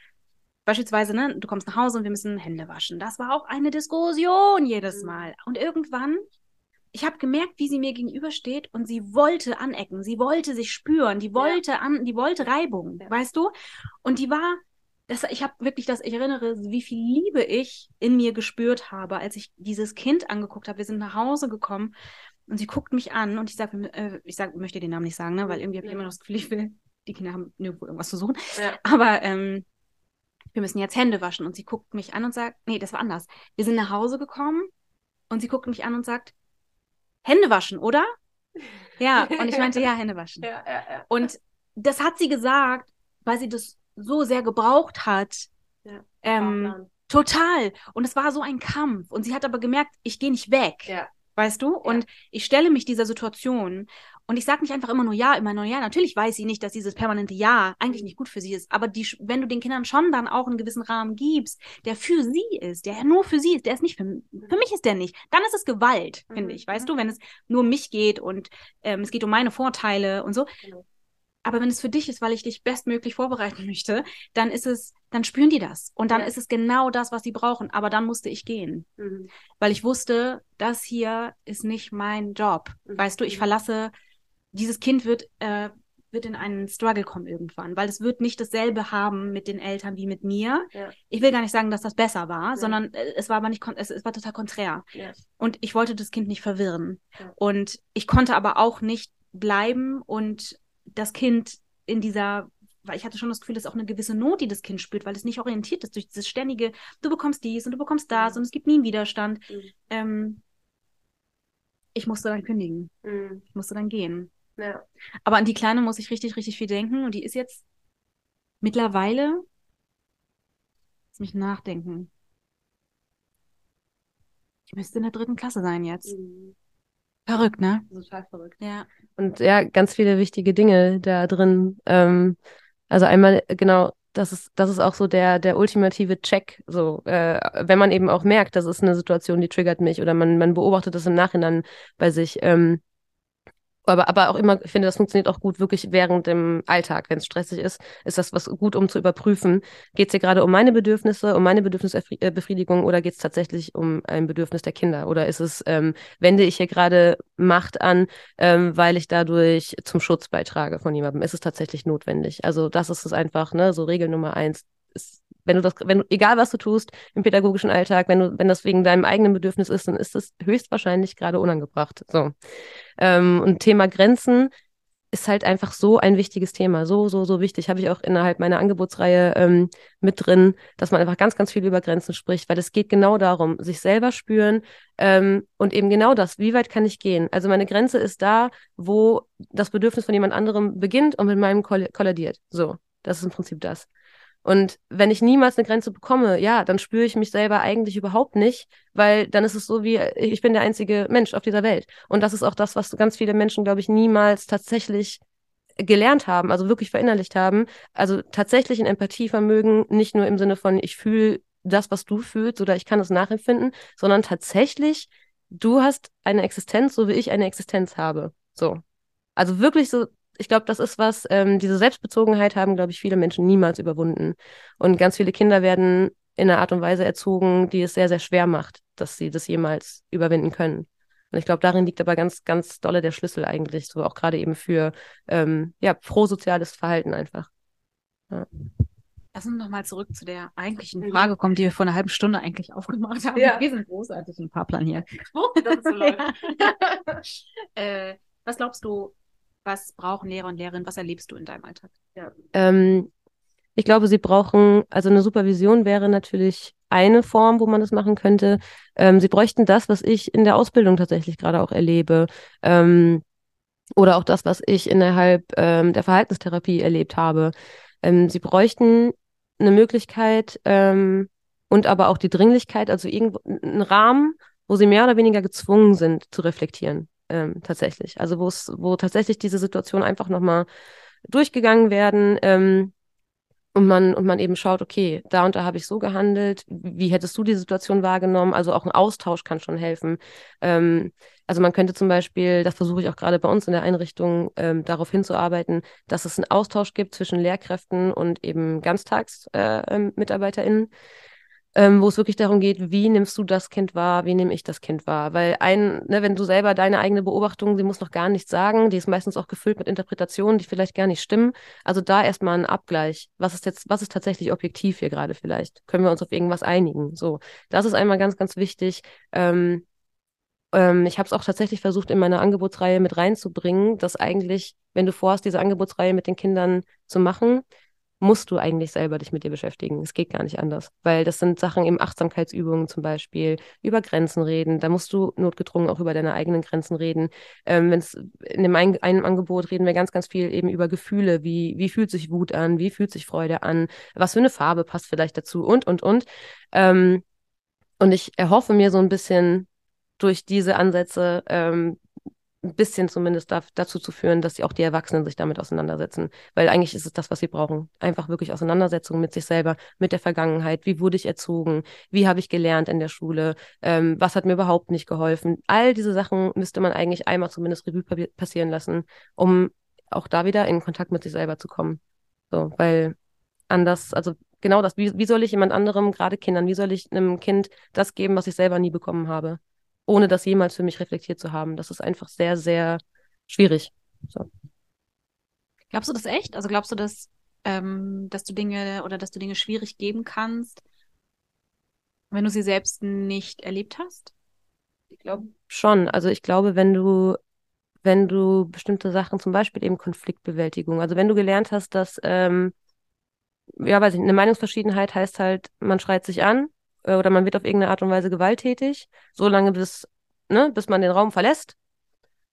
beispielsweise, ne, du kommst nach Hause und wir müssen Hände waschen. Das war auch eine Diskussion jedes mhm. Mal. Und irgendwann, ich habe gemerkt, wie sie mir gegenübersteht und sie wollte anecken, sie wollte sich spüren, die wollte an, die wollte Reibung, ja. weißt du? Und die war, das, ich habe wirklich das, ich erinnere, wie viel Liebe ich in mir gespürt habe, als ich dieses Kind angeguckt habe. Wir sind nach Hause gekommen und sie guckt mich an und ich sage, äh, ich sag, möchte den Namen nicht sagen, ne, weil irgendwie habe ich immer noch das Gefühl, ich will, die Kinder haben nirgendwo irgendwas zu suchen. Ja. Aber ähm, wir müssen jetzt Hände waschen. Und sie guckt mich an und sagt, nee, das war anders. Wir sind nach Hause gekommen und sie guckt mich an und sagt, Hände waschen, oder? Ja, und ich meinte, ja, Hände waschen. Ja, ja, ja. Und das hat sie gesagt, weil sie das so sehr gebraucht hat. Ähm, total. Und es war so ein Kampf. Und sie hat aber gemerkt, ich gehe nicht weg. Ja. Weißt du? Und ich stelle mich dieser Situation. Und ich sage nicht einfach immer nur ja, immer nur ja. Natürlich weiß sie nicht, dass dieses permanente Ja eigentlich nicht gut für sie ist. Aber die, wenn du den Kindern schon dann auch einen gewissen Rahmen gibst, der für sie ist, der nur für sie ist, der ist nicht für, für mich ist der nicht. Dann ist es Gewalt, Mhm. finde ich. Weißt du, wenn es nur um mich geht und ähm, es geht um meine Vorteile und so. Genau. Aber wenn es für dich ist, weil ich dich bestmöglich vorbereiten möchte, dann ist es, dann spüren die das. Und dann Ja. ist es genau das, was sie brauchen. Aber dann musste ich gehen Mhm. weil ich wusste, das hier ist nicht mein Job. Mhm. Weißt du, ich verlasse, dieses Kind wird, äh, wird in einen Struggle kommen irgendwann, weil es wird nicht dasselbe haben mit den Eltern wie mit mir. Ja. Ich will gar nicht sagen, dass das besser war, Ja. sondern äh, es war aber nicht, es, es war total konträr. Ja. Und ich wollte das Kind nicht verwirren. Und ich konnte aber auch nicht bleiben und das Kind in dieser, weil ich hatte schon das Gefühl, dass auch eine gewisse Not, die das Kind spürt, weil es nicht orientiert ist durch dieses ständige, du bekommst dies und du bekommst das Mhm. und es gibt nie einen Widerstand. Mhm. Ähm, ich musste dann kündigen. Mhm. Ich musste dann gehen. Ja. Aber an die Kleine muss ich richtig, richtig viel denken und die ist jetzt mittlerweile, lass mich nachdenken. Ich müsste in der dritten Klasse sein jetzt. Mhm. Verrückt, ne? Total verrückt. Ja. Und ja, ganz viele wichtige Dinge da drin. Ähm, also einmal, genau, das ist, das ist auch so der, der ultimative Check. So, äh, wenn man eben auch merkt, das ist eine Situation, die triggert mich oder man, man beobachtet das im Nachhinein bei sich. Ähm, aber, aber auch immer, ich finde, das funktioniert auch gut wirklich während dem Alltag, wenn es stressig ist, ist das was gut, um zu überprüfen. Geht es hier gerade um meine Bedürfnisse, um meine Bedürfnisbefriedigung oder geht es tatsächlich um ein Bedürfnis der Kinder? Oder ist es, ähm, wende ich hier gerade Macht an, ähm, weil ich dadurch zum Schutz beitrage von jemandem? Ist es tatsächlich notwendig? Also das ist es einfach, ne, so Regel Nummer eins. Wenn du das, wenn du, egal was du tust im pädagogischen Alltag, wenn du, wenn das wegen deinem eigenen Bedürfnis ist, dann ist es höchstwahrscheinlich gerade unangebracht. So. Ähm, und Thema Grenzen ist halt einfach so ein wichtiges Thema, so, so, so wichtig. Habe ich auch innerhalb meiner Angebotsreihe ähm, mit drin, dass man einfach ganz, ganz viel über Grenzen spricht, weil es geht genau darum, sich selber spüren ähm, und eben genau das, wie weit kann ich gehen? Also meine Grenze ist da, wo das Bedürfnis von jemand anderem beginnt und mit meinem koll kollidiert. So, das ist im Prinzip das. Und wenn ich niemals eine Grenze bekomme, ja, dann spüre ich mich selber eigentlich überhaupt nicht, weil dann ist es so wie, ich bin der einzige Mensch auf dieser Welt. Und das ist auch das, was ganz viele Menschen, glaube ich, niemals tatsächlich gelernt haben, also wirklich verinnerlicht haben. Also tatsächlich ein Empathievermögen, nicht nur im Sinne von, ich fühle das, was du fühlst oder ich kann es nachempfinden, sondern tatsächlich, du hast eine Existenz, so wie ich eine Existenz habe. So. Also wirklich so ich glaube, das ist was, ähm, diese Selbstbezogenheit haben, glaube ich, viele Menschen niemals überwunden. Und ganz viele Kinder werden in einer Art und Weise erzogen, die es sehr, sehr schwer macht, dass sie das jemals überwinden können. Und ich glaube, darin liegt aber ganz, ganz dolle der Schlüssel eigentlich, so auch gerade eben für ähm, ja, prosoziales Verhalten einfach. Ja. Lass uns nochmal zurück zu der eigentlichen Mhm. Frage kommen, die wir vor einer halben Stunde eigentlich aufgemacht haben. Ja. Wir sind großartig im Fahrplan hier. Das ist so laut. äh, was glaubst du, was brauchen Lehrer und Lehrerinnen? Was erlebst du in deinem Alltag? Ähm, ich glaube, sie brauchen, also eine Supervision wäre natürlich eine Form, wo man das machen könnte. Ähm, sie bräuchten das, was ich in der Ausbildung tatsächlich gerade auch erlebe. Ähm, oder auch das, was ich innerhalb ähm, der Verhaltenstherapie erlebt habe. Ähm, sie bräuchten eine Möglichkeit ähm, und aber auch die Dringlichkeit, also irgendwo einen Rahmen, wo sie mehr oder weniger gezwungen sind zu reflektieren. Ähm, tatsächlich. Also wo es, wo tatsächlich diese Situation einfach nochmal durchgegangen werden ähm, und man und man eben schaut, okay, da und da habe ich so gehandelt. Wie hättest du die Situation wahrgenommen? Also auch ein Austausch kann schon helfen. Ähm, also man könnte zum Beispiel, das versuche ich auch gerade bei uns in der Einrichtung, ähm, darauf hinzuarbeiten, dass es einen Austausch gibt zwischen Lehrkräften und eben Ganztagsmitarbeiterinnen. Äh, ähm, wo es wirklich darum geht, wie nimmst du das Kind wahr, wie nehme ich das Kind wahr? Weil ein, ne, wenn du selber deine eigene Beobachtung, sie muss noch gar nichts sagen, die ist meistens auch gefüllt mit Interpretationen, die vielleicht gar nicht stimmen. Also da erstmal ein Abgleich. Was ist jetzt, was ist tatsächlich objektiv hier gerade vielleicht? Können wir uns auf irgendwas einigen? So, das ist einmal ganz, ganz wichtig. Ähm, ähm, ich habe es auch tatsächlich versucht, in meiner Angebotsreihe mit reinzubringen, dass eigentlich, wenn du vorhast, diese Angebotsreihe mit den Kindern zu machen, musst du eigentlich selber dich mit dir beschäftigen. Es geht gar nicht anders, weil das sind Sachen eben Achtsamkeitsübungen zum Beispiel, über Grenzen reden. Da musst du notgedrungen auch über deine eigenen Grenzen reden. Ähm, Wenn in dem einen, einen Angebot reden wir ganz, ganz viel eben über Gefühle, wie, wie fühlt sich Wut an, wie fühlt sich Freude an, was für eine Farbe passt vielleicht dazu und, und, und. Ähm, und ich erhoffe mir so ein bisschen durch diese Ansätze ähm, ein bisschen zumindest da, dazu zu führen, dass auch die Erwachsenen sich damit auseinandersetzen. Weil eigentlich ist es das, was sie brauchen. Einfach wirklich Auseinandersetzung mit sich selber, mit der Vergangenheit. Wie wurde ich erzogen? Wie habe ich gelernt in der Schule? Ähm, was hat mir überhaupt nicht geholfen? All diese Sachen müsste man eigentlich einmal zumindest Revue passieren lassen, um auch da wieder in Kontakt mit sich selber zu kommen. So, weil anders, also genau das, wie, wie soll ich jemand anderem, gerade Kindern, wie soll ich einem Kind das geben, was ich selber nie bekommen habe? Ohne das jemals für mich reflektiert zu haben. Das ist einfach sehr, sehr schwierig. So. Glaubst du das echt? Also glaubst du, dass, ähm, dass du Dinge oder dass du Dinge schwierig geben kannst, wenn du sie selbst nicht erlebt hast? Ich glaube schon. Also ich glaube, wenn du, wenn du bestimmte Sachen, zum Beispiel eben Konfliktbewältigung, also wenn du gelernt hast, dass ähm, ja, weiß ich, eine Meinungsverschiedenheit heißt halt, man schreit sich an oder man wird auf irgendeine Art und Weise gewalttätig, solange bis, ne, bis man den Raum verlässt.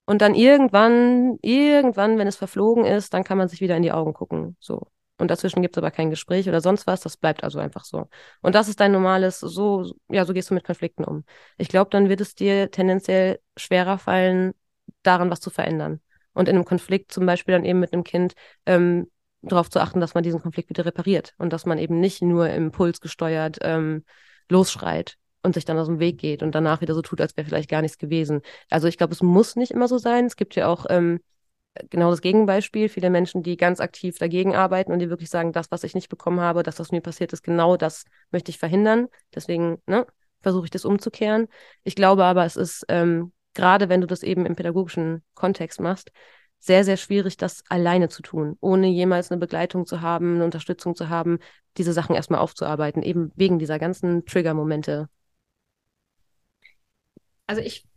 Und dann irgendwann, irgendwann, wenn es verflogen ist, dann kann man sich wieder in die Augen gucken. So. Und dazwischen gibt es aber kein Gespräch oder sonst was, das bleibt also einfach so. Und das ist dein normales, so, ja, so gehst du mit Konflikten um. Ich glaube, dann wird es dir tendenziell schwerer fallen, daran was zu verändern. Und in einem Konflikt, zum Beispiel dann eben mit einem Kind, ähm, darauf zu achten, dass man diesen Konflikt wieder repariert und dass man eben nicht nur impulsgesteuert ähm, losschreit und sich dann aus dem Weg geht und danach wieder so tut, als wäre vielleicht gar nichts gewesen. Also ich glaube, es muss nicht immer so sein. Es gibt ja auch ähm, genau das Gegenbeispiel, viele Menschen, die ganz aktiv dagegen arbeiten und die wirklich sagen, das, was ich nicht bekommen habe, das, was mir passiert ist, genau das möchte ich verhindern. Deswegen ne, versuche ich das umzukehren. Ich glaube aber, es ist ähm, gerade, wenn du das eben im pädagogischen Kontext machst, sehr, sehr schwierig, das alleine zu tun, ohne jemals eine Begleitung zu haben, eine Unterstützung zu haben, diese Sachen erstmal aufzuarbeiten, eben wegen dieser ganzen Trigger-Momente. Also ich,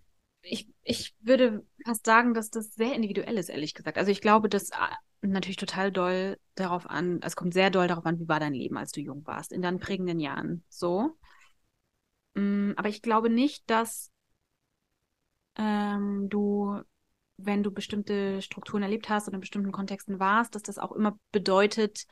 ich, ich würde fast sagen, dass das sehr individuell ist, ehrlich gesagt. Also ich glaube, dass äh, natürlich total doll darauf an, es kommt sehr doll darauf an, wie war dein Leben, als du jung warst, in deinen prägenden Jahren. So. Mm, aber ich glaube nicht, dass ähm, du wenn du bestimmte Strukturen erlebt hast oder in bestimmten Kontexten warst, dass das auch immer bedeutet,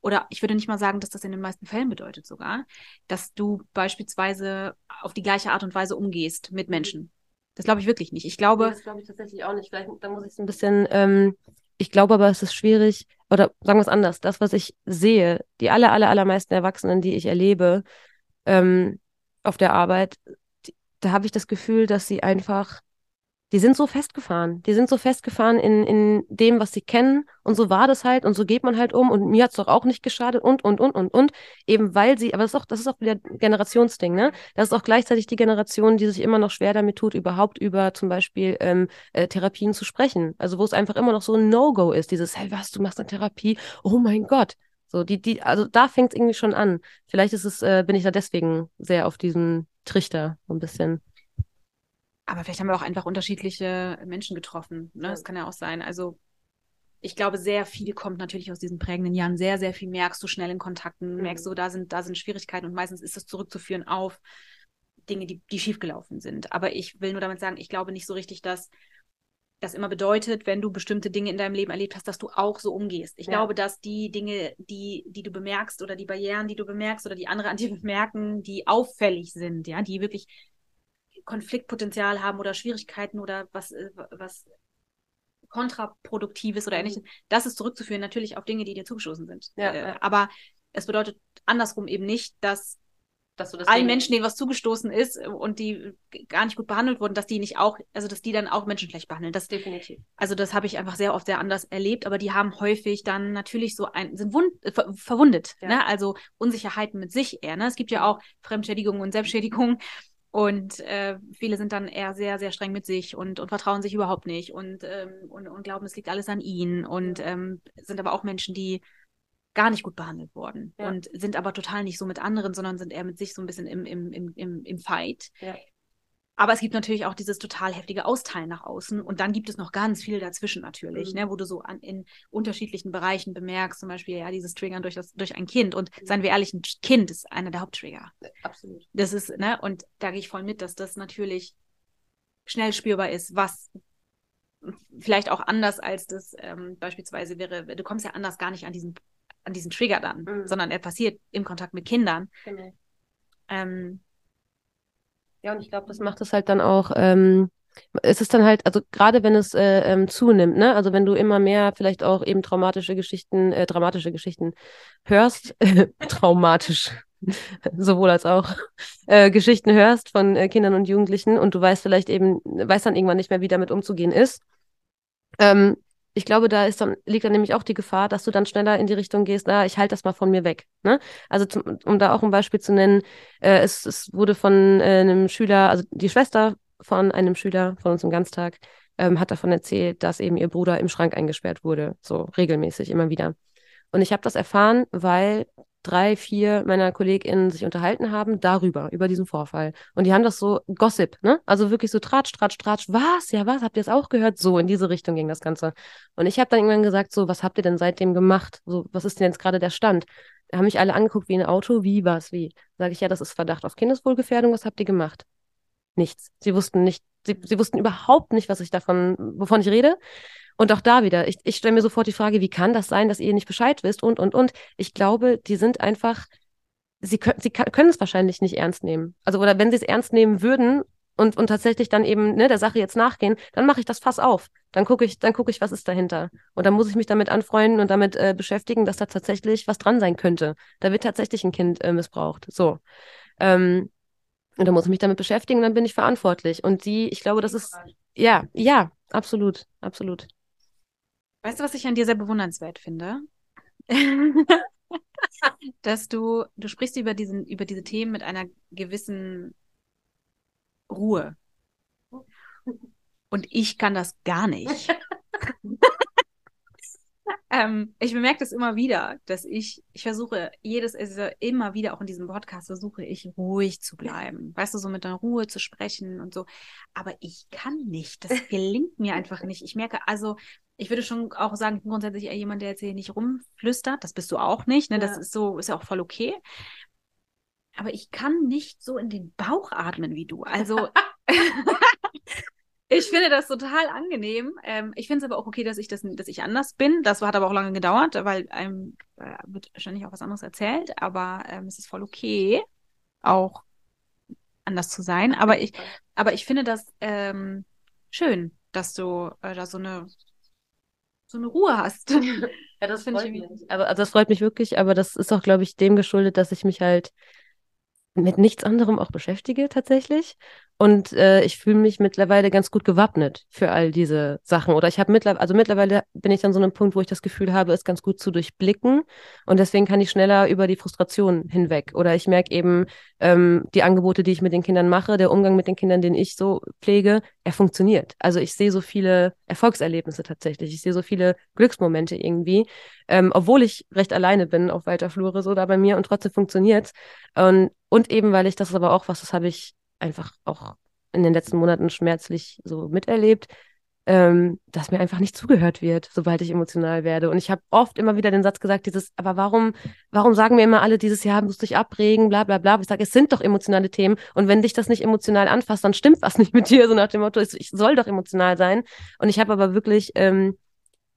oder ich würde nicht mal sagen, dass das in den meisten Fällen bedeutet sogar, dass du beispielsweise auf die gleiche Art und Weise umgehst mit Menschen. Das glaube ich wirklich nicht. Ich glaube. Nee, das glaube ich tatsächlich auch nicht. Vielleicht, da muss ich es ein bisschen, ähm, ich glaube aber, es ist schwierig, oder sagen wir es anders, das, was ich sehe, die aller, aller, allermeisten Erwachsenen, die ich erlebe ähm, auf der Arbeit, die, da habe ich das Gefühl, dass sie einfach die sind so festgefahren. Die sind so festgefahren in, in dem, was sie kennen. Und so war das halt und so geht man halt um. Und mir hat's doch auch nicht geschadet und, und, und, und, und. Eben weil sie, aber das ist auch, das ist auch wieder Generationsding, ne? Das ist auch gleichzeitig die Generation, die sich immer noch schwer damit tut, überhaupt über zum Beispiel ähm, äh, Therapien zu sprechen. Also wo es einfach immer noch so ein No-Go ist. Dieses, hey, was, du machst eine Therapie? Oh mein Gott. So, die, die, also da fängt es irgendwie schon an. Vielleicht ist es, äh, bin ich da deswegen sehr auf diesem Trichter, so ein bisschen. Aber vielleicht haben wir auch einfach unterschiedliche Menschen getroffen. Ne? Das kann ja auch sein. Also ich glaube, sehr viel kommt natürlich aus diesen prägenden Jahren. Sehr, sehr viel merkst du schnell in Kontakten, mhm. merkst du, da sind, da sind Schwierigkeiten und meistens ist das zurückzuführen auf Dinge, die, die schiefgelaufen sind. Aber ich will nur damit sagen, ich glaube nicht so richtig, dass das immer bedeutet, wenn du bestimmte Dinge in deinem Leben erlebt hast, dass du auch so umgehst. Ich ja. glaube, dass die Dinge, die, die du bemerkst oder die Barrieren, die du bemerkst oder die andere an dir bemerken, die auffällig sind, ja, die wirklich Konfliktpotenzial haben oder Schwierigkeiten oder was, äh, was kontraproduktives oder mhm. ähnliches, das ist zurückzuführen natürlich auf Dinge, die dir zugestoßen sind. Ja, äh, aber es bedeutet andersrum eben nicht, dass dass das allen Menschen, denen was zugestoßen ist und die gar nicht gut behandelt wurden, dass die nicht auch, also dass die dann auch Menschen schlecht behandeln. Das definitiv. Also das habe ich einfach sehr oft sehr anders erlebt, aber die haben häufig dann natürlich so ein, sind wund, äh, ver, verwundet, ja. ne? Also Unsicherheiten mit sich eher. Ne? Es gibt ja auch Fremdschädigung und Selbstschädigung und äh, viele sind dann eher sehr, sehr streng mit sich und, und vertrauen sich überhaupt nicht und, ähm, und, und glauben, es liegt alles an ihnen und ähm, sind aber auch Menschen, die gar nicht gut behandelt wurden ja. und sind aber total nicht so mit anderen, sondern sind eher mit sich so ein bisschen im, im, im, im, im Fight. Ja. Aber es gibt natürlich auch dieses total heftige Austeilen nach außen. Und dann gibt es noch ganz viel dazwischen natürlich, mhm. ne, wo du so an, in unterschiedlichen Bereichen bemerkst, zum Beispiel ja dieses Triggern durch, das, durch ein Kind. Und mhm. seien wir ehrlich, ein Kind ist einer der Haupttrigger. Absolut. Das ist, ne, und da gehe ich voll mit, dass das natürlich schnell spürbar ist, was vielleicht auch anders als das ähm, beispielsweise wäre, du kommst ja anders gar nicht an diesen, an diesen Trigger dann, mhm. sondern er passiert im Kontakt mit Kindern. Genau. Ähm, ja, und ich glaube, das macht es halt dann auch, ähm, es ist dann halt, also gerade wenn es äh, ähm, zunimmt, ne, also wenn du immer mehr vielleicht auch eben traumatische Geschichten, äh, dramatische Geschichten hörst, traumatisch, sowohl als auch äh, Geschichten hörst von äh, Kindern und Jugendlichen und du weißt vielleicht eben, weißt dann irgendwann nicht mehr, wie damit umzugehen ist. Ähm, ich glaube, da ist dann, liegt dann nämlich auch die Gefahr, dass du dann schneller in die Richtung gehst, ah, ich halte das mal von mir weg. Ne? Also zum, um da auch ein Beispiel zu nennen, äh, es, es wurde von äh, einem Schüler, also die Schwester von einem Schüler von uns im Ganztag, ähm, hat davon erzählt, dass eben ihr Bruder im Schrank eingesperrt wurde, so regelmäßig, immer wieder. Und ich habe das erfahren, weil drei, vier meiner KollegInnen sich unterhalten haben darüber, über diesen Vorfall. Und die haben das so Gossip, ne? Also wirklich so Tratsch, Tratsch, Tratsch. Was? Ja, was? Habt ihr es auch gehört? So, in diese Richtung ging das Ganze. Und ich habe dann irgendwann gesagt, so, was habt ihr denn seitdem gemacht? So, was ist denn jetzt gerade der Stand? Da haben mich alle angeguckt wie ein Auto. Wie, was, wie? Sage ich, ja, das ist Verdacht auf Kindeswohlgefährdung. Was habt ihr gemacht? Nichts. Sie wussten nicht, sie, sie wussten überhaupt nicht, was ich davon, wovon ich rede. Und auch da wieder, ich, ich stelle mir sofort die Frage, wie kann das sein, dass ihr nicht Bescheid wisst und, und, und. Ich glaube, die sind einfach, sie, können, sie können es wahrscheinlich nicht ernst nehmen. Also, oder wenn sie es ernst nehmen würden und, und tatsächlich dann eben ne, der Sache jetzt nachgehen, dann mache ich das Fass auf. Dann gucke ich, dann gucke ich, was ist dahinter. Und dann muss ich mich damit anfreunden und damit äh, beschäftigen, dass da tatsächlich was dran sein könnte. Da wird tatsächlich ein Kind äh, missbraucht. So. Ähm, und dann muss ich mich damit beschäftigen und dann bin ich verantwortlich. Und die, ich glaube, das ist, ja, ja, absolut, absolut. Weißt du, was ich an dir sehr bewundernswert finde? Dass du, du sprichst über, diesen, über diese Themen mit einer gewissen Ruhe. Und ich kann das gar nicht. ähm, ich bemerke das immer wieder, dass ich, ich versuche, jedes, also immer wieder auch in diesem Podcast versuche ich ruhig zu bleiben. Weißt du, so mit der Ruhe zu sprechen und so. Aber ich kann nicht. Das gelingt mir einfach nicht. Ich merke, also, ich würde schon auch sagen, ich bin grundsätzlich eher jemand, der jetzt hier nicht rumflüstert. Das bist du auch nicht. Ne? Das ja. ist so, ist ja auch voll okay. Aber ich kann nicht so in den Bauch atmen wie du. Also ich finde das total angenehm. Ähm, ich finde es aber auch okay, dass ich das, dass ich anders bin. Das hat aber auch lange gedauert, weil einem äh, wird wahrscheinlich auch was anderes erzählt. Aber ähm, es ist voll okay, auch anders zu sein. Aber ich, aber ich finde das ähm, schön, dass du äh, da so eine so eine Ruhe hast. Ja, das finde ich. Mich. Aber also das freut mich wirklich, aber das ist auch, glaube ich, dem geschuldet, dass ich mich halt mit nichts anderem auch beschäftige tatsächlich. Und äh, ich fühle mich mittlerweile ganz gut gewappnet für all diese Sachen. Oder ich habe mittlerweile, also mittlerweile bin ich an so einem Punkt, wo ich das Gefühl habe, es ganz gut zu durchblicken. Und deswegen kann ich schneller über die Frustration hinweg. Oder ich merke eben, ähm, die Angebote, die ich mit den Kindern mache, der Umgang mit den Kindern, den ich so pflege, er funktioniert. Also ich sehe so viele Erfolgserlebnisse tatsächlich. Ich sehe so viele Glücksmomente irgendwie. Ähm, obwohl ich recht alleine bin auf weiter Flure, so da bei mir und trotzdem funktioniert. Und, und eben, weil ich das aber auch was, das habe ich einfach auch in den letzten Monaten schmerzlich so miterlebt, ähm, dass mir einfach nicht zugehört wird, sobald ich emotional werde. Und ich habe oft immer wieder den Satz gesagt, dieses, aber warum, warum sagen mir immer alle dieses Jahr musst du dich abregen, bla bla bla. Ich sage, es sind doch emotionale Themen und wenn dich das nicht emotional anfasst, dann stimmt was nicht mit dir, so nach dem Motto, ich soll doch emotional sein. Und ich habe aber wirklich ähm,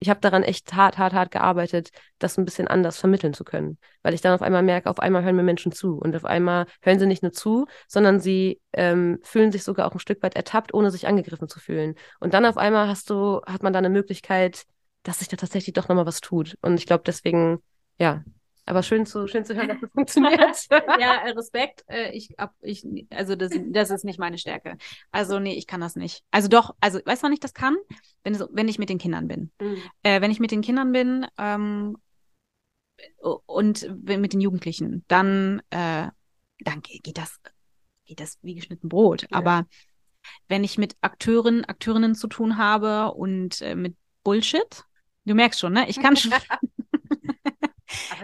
ich habe daran echt hart, hart, hart gearbeitet, das ein bisschen anders vermitteln zu können. Weil ich dann auf einmal merke, auf einmal hören mir Menschen zu. Und auf einmal hören sie nicht nur zu, sondern sie ähm, fühlen sich sogar auch ein Stück weit ertappt, ohne sich angegriffen zu fühlen. Und dann auf einmal hast du, hat man da eine Möglichkeit, dass sich da tatsächlich doch nochmal was tut. Und ich glaube, deswegen, ja, aber schön zu, schön zu hören, dass es funktioniert. ja, Respekt. Äh, ich, ab, ich, also das, das ist nicht meine Stärke. Also nee, ich kann das nicht. Also doch, also weißt du, wann ich das kann? Wenn, wenn ich mit den Kindern bin. Mhm. Äh, wenn ich mit den Kindern bin ähm, und mit den Jugendlichen, dann, äh, dann geht das, geht das wie geschnitten Brot. Ja. Aber wenn ich mit Akteuren, Akteurinnen zu tun habe und äh, mit Bullshit, du merkst schon, ne? Ich kann schon.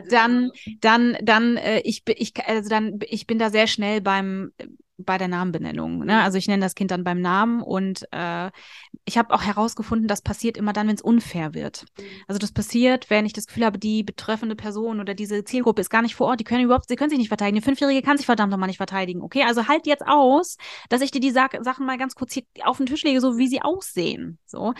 Dann, dann, dann, äh, ich, ich, also dann, ich bin da sehr schnell beim, bei der Namenbenennung. Ne? Also ich nenne das Kind dann beim Namen und äh, ich habe auch herausgefunden, das passiert immer dann, wenn es unfair wird. Also das passiert, wenn ich das Gefühl habe, die betreffende Person oder diese Zielgruppe ist gar nicht vor Ort, die können überhaupt, sie können sich nicht verteidigen. Die Fünfjährige kann sich verdammt nochmal nicht verteidigen. Okay, also halt jetzt aus, dass ich dir die Sa Sachen mal ganz kurz hier auf den Tisch lege, so wie sie aussehen. So.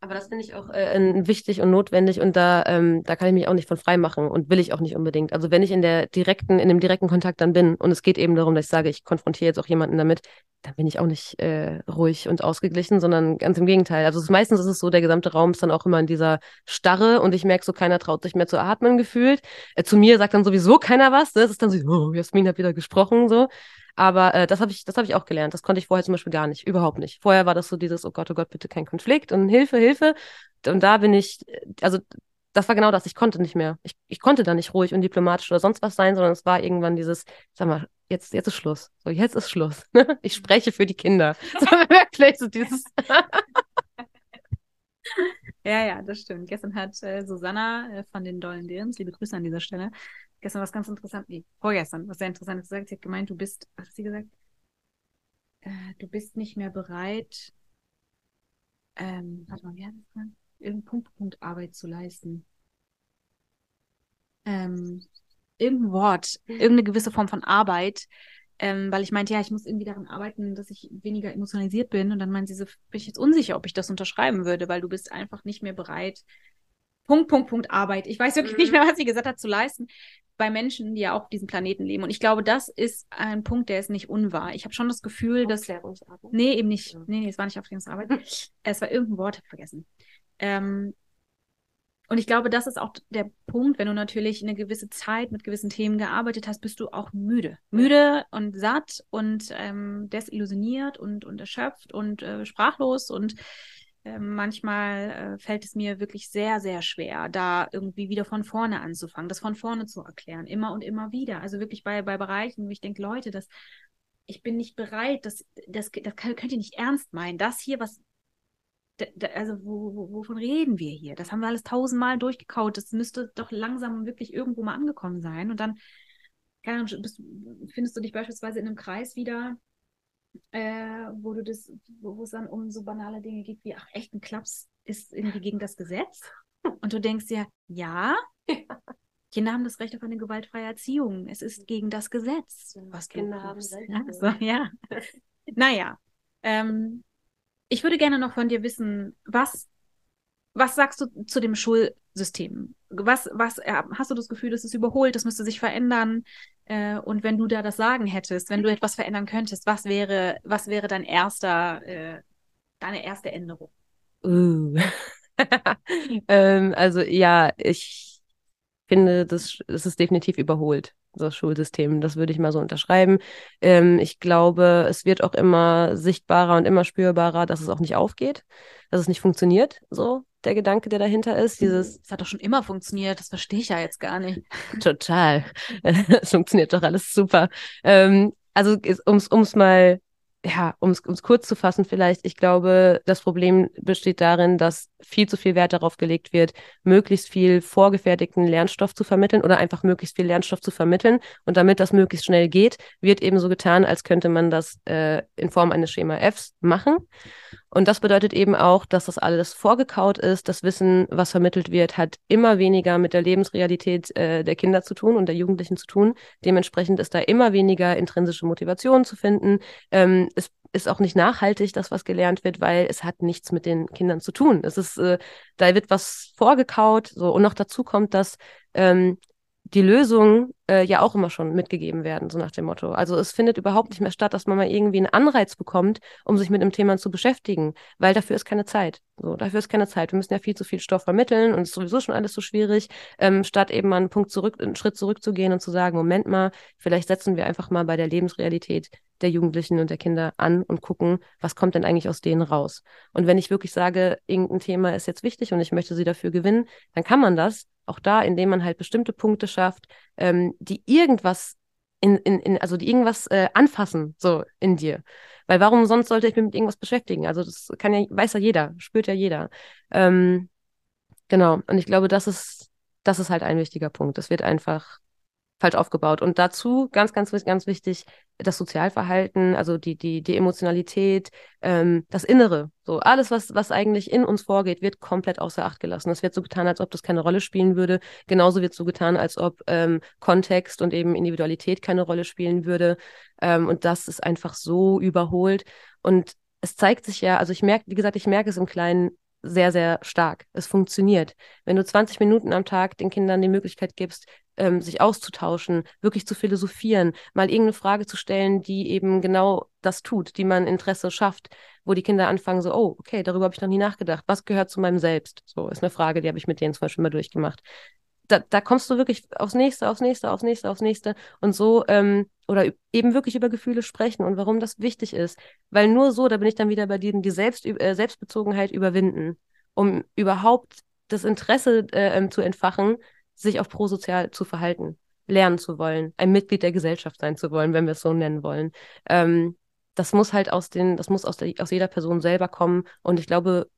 Aber das finde ich auch äh, wichtig und notwendig und da, ähm, da kann ich mich auch nicht von frei machen und will ich auch nicht unbedingt. Also wenn ich in der direkten, in dem direkten Kontakt dann bin und es geht eben darum, dass ich sage, ich konfrontiere jetzt auch jemanden damit, dann bin ich auch nicht äh, ruhig und ausgeglichen, sondern ganz im Gegenteil. Also ist, meistens ist es so, der gesamte Raum ist dann auch immer in dieser Starre und ich merke so, keiner traut sich mehr zu atmen gefühlt. Äh, zu mir sagt dann sowieso keiner was. Ne? Das ist dann so, oh, Jasmin hat wieder gesprochen so. Aber äh, das habe ich, das ich auch gelernt. Das konnte ich vorher zum Beispiel gar nicht, überhaupt nicht. Vorher war das so dieses, oh Gott, oh Gott, bitte kein Konflikt und Hilfe, Hilfe. Und da bin ich, also das war genau das. Ich konnte nicht mehr. Ich, ich konnte da nicht ruhig und diplomatisch oder sonst was sein, sondern es war irgendwann dieses, sag mal, jetzt, jetzt ist Schluss. So, jetzt ist Schluss. ich spreche für die Kinder. So, wirklich so dieses. ja, ja, das stimmt. Gestern hat äh, Susanna äh, von den Dollen Dirns, liebe Grüße an dieser Stelle, gestern was ganz interessant, nee, vorgestern, was sehr interessant gesagt. Sie hat gemeint, du bist, was hat sie gesagt? Äh, du bist nicht mehr bereit, ähm, warte mal, wie hat das gesagt? irgendeinen Punkt, Punkt Arbeit zu leisten. Ähm, irgendein Wort, irgendeine gewisse Form von Arbeit, ähm, weil ich meinte, ja, ich muss irgendwie daran arbeiten, dass ich weniger emotionalisiert bin. Und dann meinte sie so, bin ich jetzt unsicher, ob ich das unterschreiben würde, weil du bist einfach nicht mehr bereit, Punkt, Punkt, Punkt Arbeit. Ich weiß wirklich mhm. nicht mehr, was sie gesagt hat, zu leisten bei Menschen, die ja auch auf diesem Planeten leben. Und ich glaube, das ist ein Punkt, der ist nicht unwahr. Ich habe schon das Gefühl, dass. Nee, eben nicht. Ja. Nee, es war nicht Aufklärungsarbeit. es war irgendein Wort, hab vergessen. Ähm, und ich glaube, das ist auch der Punkt, wenn du natürlich eine gewisse Zeit mit gewissen Themen gearbeitet hast, bist du auch müde. Müde und satt und ähm, desillusioniert und, und erschöpft und äh, sprachlos. Und äh, manchmal äh, fällt es mir wirklich sehr, sehr schwer, da irgendwie wieder von vorne anzufangen, das von vorne zu erklären, immer und immer wieder. Also wirklich bei, bei Bereichen, wo ich denke, Leute, das, ich bin nicht bereit, das, das, das könnt ihr nicht ernst meinen. Das hier, was also wo, wo, wovon reden wir hier? Das haben wir alles tausendmal durchgekaut. Das müsste doch langsam wirklich irgendwo mal angekommen sein. Und dann keine Ahnung, bist, findest du dich beispielsweise in einem Kreis wieder, äh, wo du das, wo es dann um so banale Dinge geht wie, ach, echt ein Klaps ist irgendwie gegen das Gesetz. Und du denkst dir, ja, Kinder haben das Recht auf eine gewaltfreie Erziehung. Es ist gegen das Gesetz. Was Kinder haben Recht. Also, ja. naja. Ähm, ich würde gerne noch von dir wissen, was, was sagst du zu dem Schulsystem? Was, was äh, hast du das Gefühl, das ist überholt, das müsste sich verändern? Äh, und wenn du da das Sagen hättest, wenn du etwas verändern könntest, was wäre, was wäre dein erster, äh, deine erste Änderung? Uh. ähm, also ja, ich finde, das, das ist definitiv überholt das Schulsystem. Das würde ich mal so unterschreiben. Ähm, ich glaube, es wird auch immer sichtbarer und immer spürbarer, dass es auch nicht aufgeht, dass es nicht funktioniert, so der Gedanke, der dahinter ist. Dieses, es hat doch schon immer funktioniert, das verstehe ich ja jetzt gar nicht. Total. Es funktioniert doch alles super. Ähm, also, um es mal ja, um es kurz zu fassen vielleicht, ich glaube, das Problem besteht darin, dass viel zu viel Wert darauf gelegt wird, möglichst viel vorgefertigten Lernstoff zu vermitteln oder einfach möglichst viel Lernstoff zu vermitteln. Und damit das möglichst schnell geht, wird eben so getan, als könnte man das äh, in Form eines Schema Fs machen. Und das bedeutet eben auch, dass das alles vorgekaut ist. Das Wissen, was vermittelt wird, hat immer weniger mit der Lebensrealität äh, der Kinder zu tun und der Jugendlichen zu tun. Dementsprechend ist da immer weniger intrinsische Motivation zu finden. Ähm, es ist auch nicht nachhaltig, das, was gelernt wird, weil es hat nichts mit den Kindern zu tun. Es ist, äh, da wird was vorgekaut, so und noch dazu kommt, dass ähm, die Lösungen äh, ja auch immer schon mitgegeben werden, so nach dem Motto. Also es findet überhaupt nicht mehr statt, dass man mal irgendwie einen Anreiz bekommt, um sich mit dem Thema zu beschäftigen, weil dafür ist keine Zeit. So, dafür ist keine Zeit. Wir müssen ja viel zu viel Stoff vermitteln und es ist sowieso schon alles so schwierig, ähm, statt eben mal einen Punkt zurück, einen Schritt zurückzugehen und zu sagen, Moment mal, vielleicht setzen wir einfach mal bei der Lebensrealität der Jugendlichen und der Kinder an und gucken, was kommt denn eigentlich aus denen raus. Und wenn ich wirklich sage, irgendein Thema ist jetzt wichtig und ich möchte sie dafür gewinnen, dann kann man das auch da, indem man halt bestimmte Punkte schafft, ähm, die irgendwas in, in, in, also die irgendwas äh, anfassen, so in dir. Weil warum sonst sollte ich mich mit irgendwas beschäftigen? Also das kann ja, weiß ja jeder, spürt ja jeder. Ähm, genau. Und ich glaube, das ist, das ist halt ein wichtiger Punkt. Es wird einfach falsch aufgebaut. Und dazu ganz, ganz, ganz wichtig, das Sozialverhalten, also die, die, die Emotionalität, ähm, das Innere. So alles, was, was eigentlich in uns vorgeht, wird komplett außer Acht gelassen. Es wird so getan, als ob das keine Rolle spielen würde. Genauso wird so getan, als ob ähm, Kontext und eben Individualität keine Rolle spielen würde. Ähm, und das ist einfach so überholt. Und es zeigt sich ja, also ich merke, wie gesagt, ich merke es im Kleinen sehr, sehr stark. Es funktioniert. Wenn du 20 Minuten am Tag den Kindern die Möglichkeit gibst, ähm, sich auszutauschen, wirklich zu philosophieren, mal irgendeine Frage zu stellen, die eben genau das tut, die man Interesse schafft, wo die Kinder anfangen so, oh, okay, darüber habe ich noch nie nachgedacht. Was gehört zu meinem Selbst? So ist eine Frage, die habe ich mit denen zum Beispiel mal durchgemacht. Da, da kommst du wirklich aufs nächste, aufs nächste, aufs nächste, aufs nächste und so ähm, oder eben wirklich über Gefühle sprechen und warum das wichtig ist, weil nur so, da bin ich dann wieder bei denen, die Selbst, äh, Selbstbezogenheit überwinden, um überhaupt das Interesse äh, ähm, zu entfachen, sich auch prosozial zu verhalten, lernen zu wollen, ein Mitglied der Gesellschaft sein zu wollen, wenn wir es so nennen wollen. Ähm, das muss halt aus den, das muss aus, der, aus jeder Person selber kommen. Und ich glaube,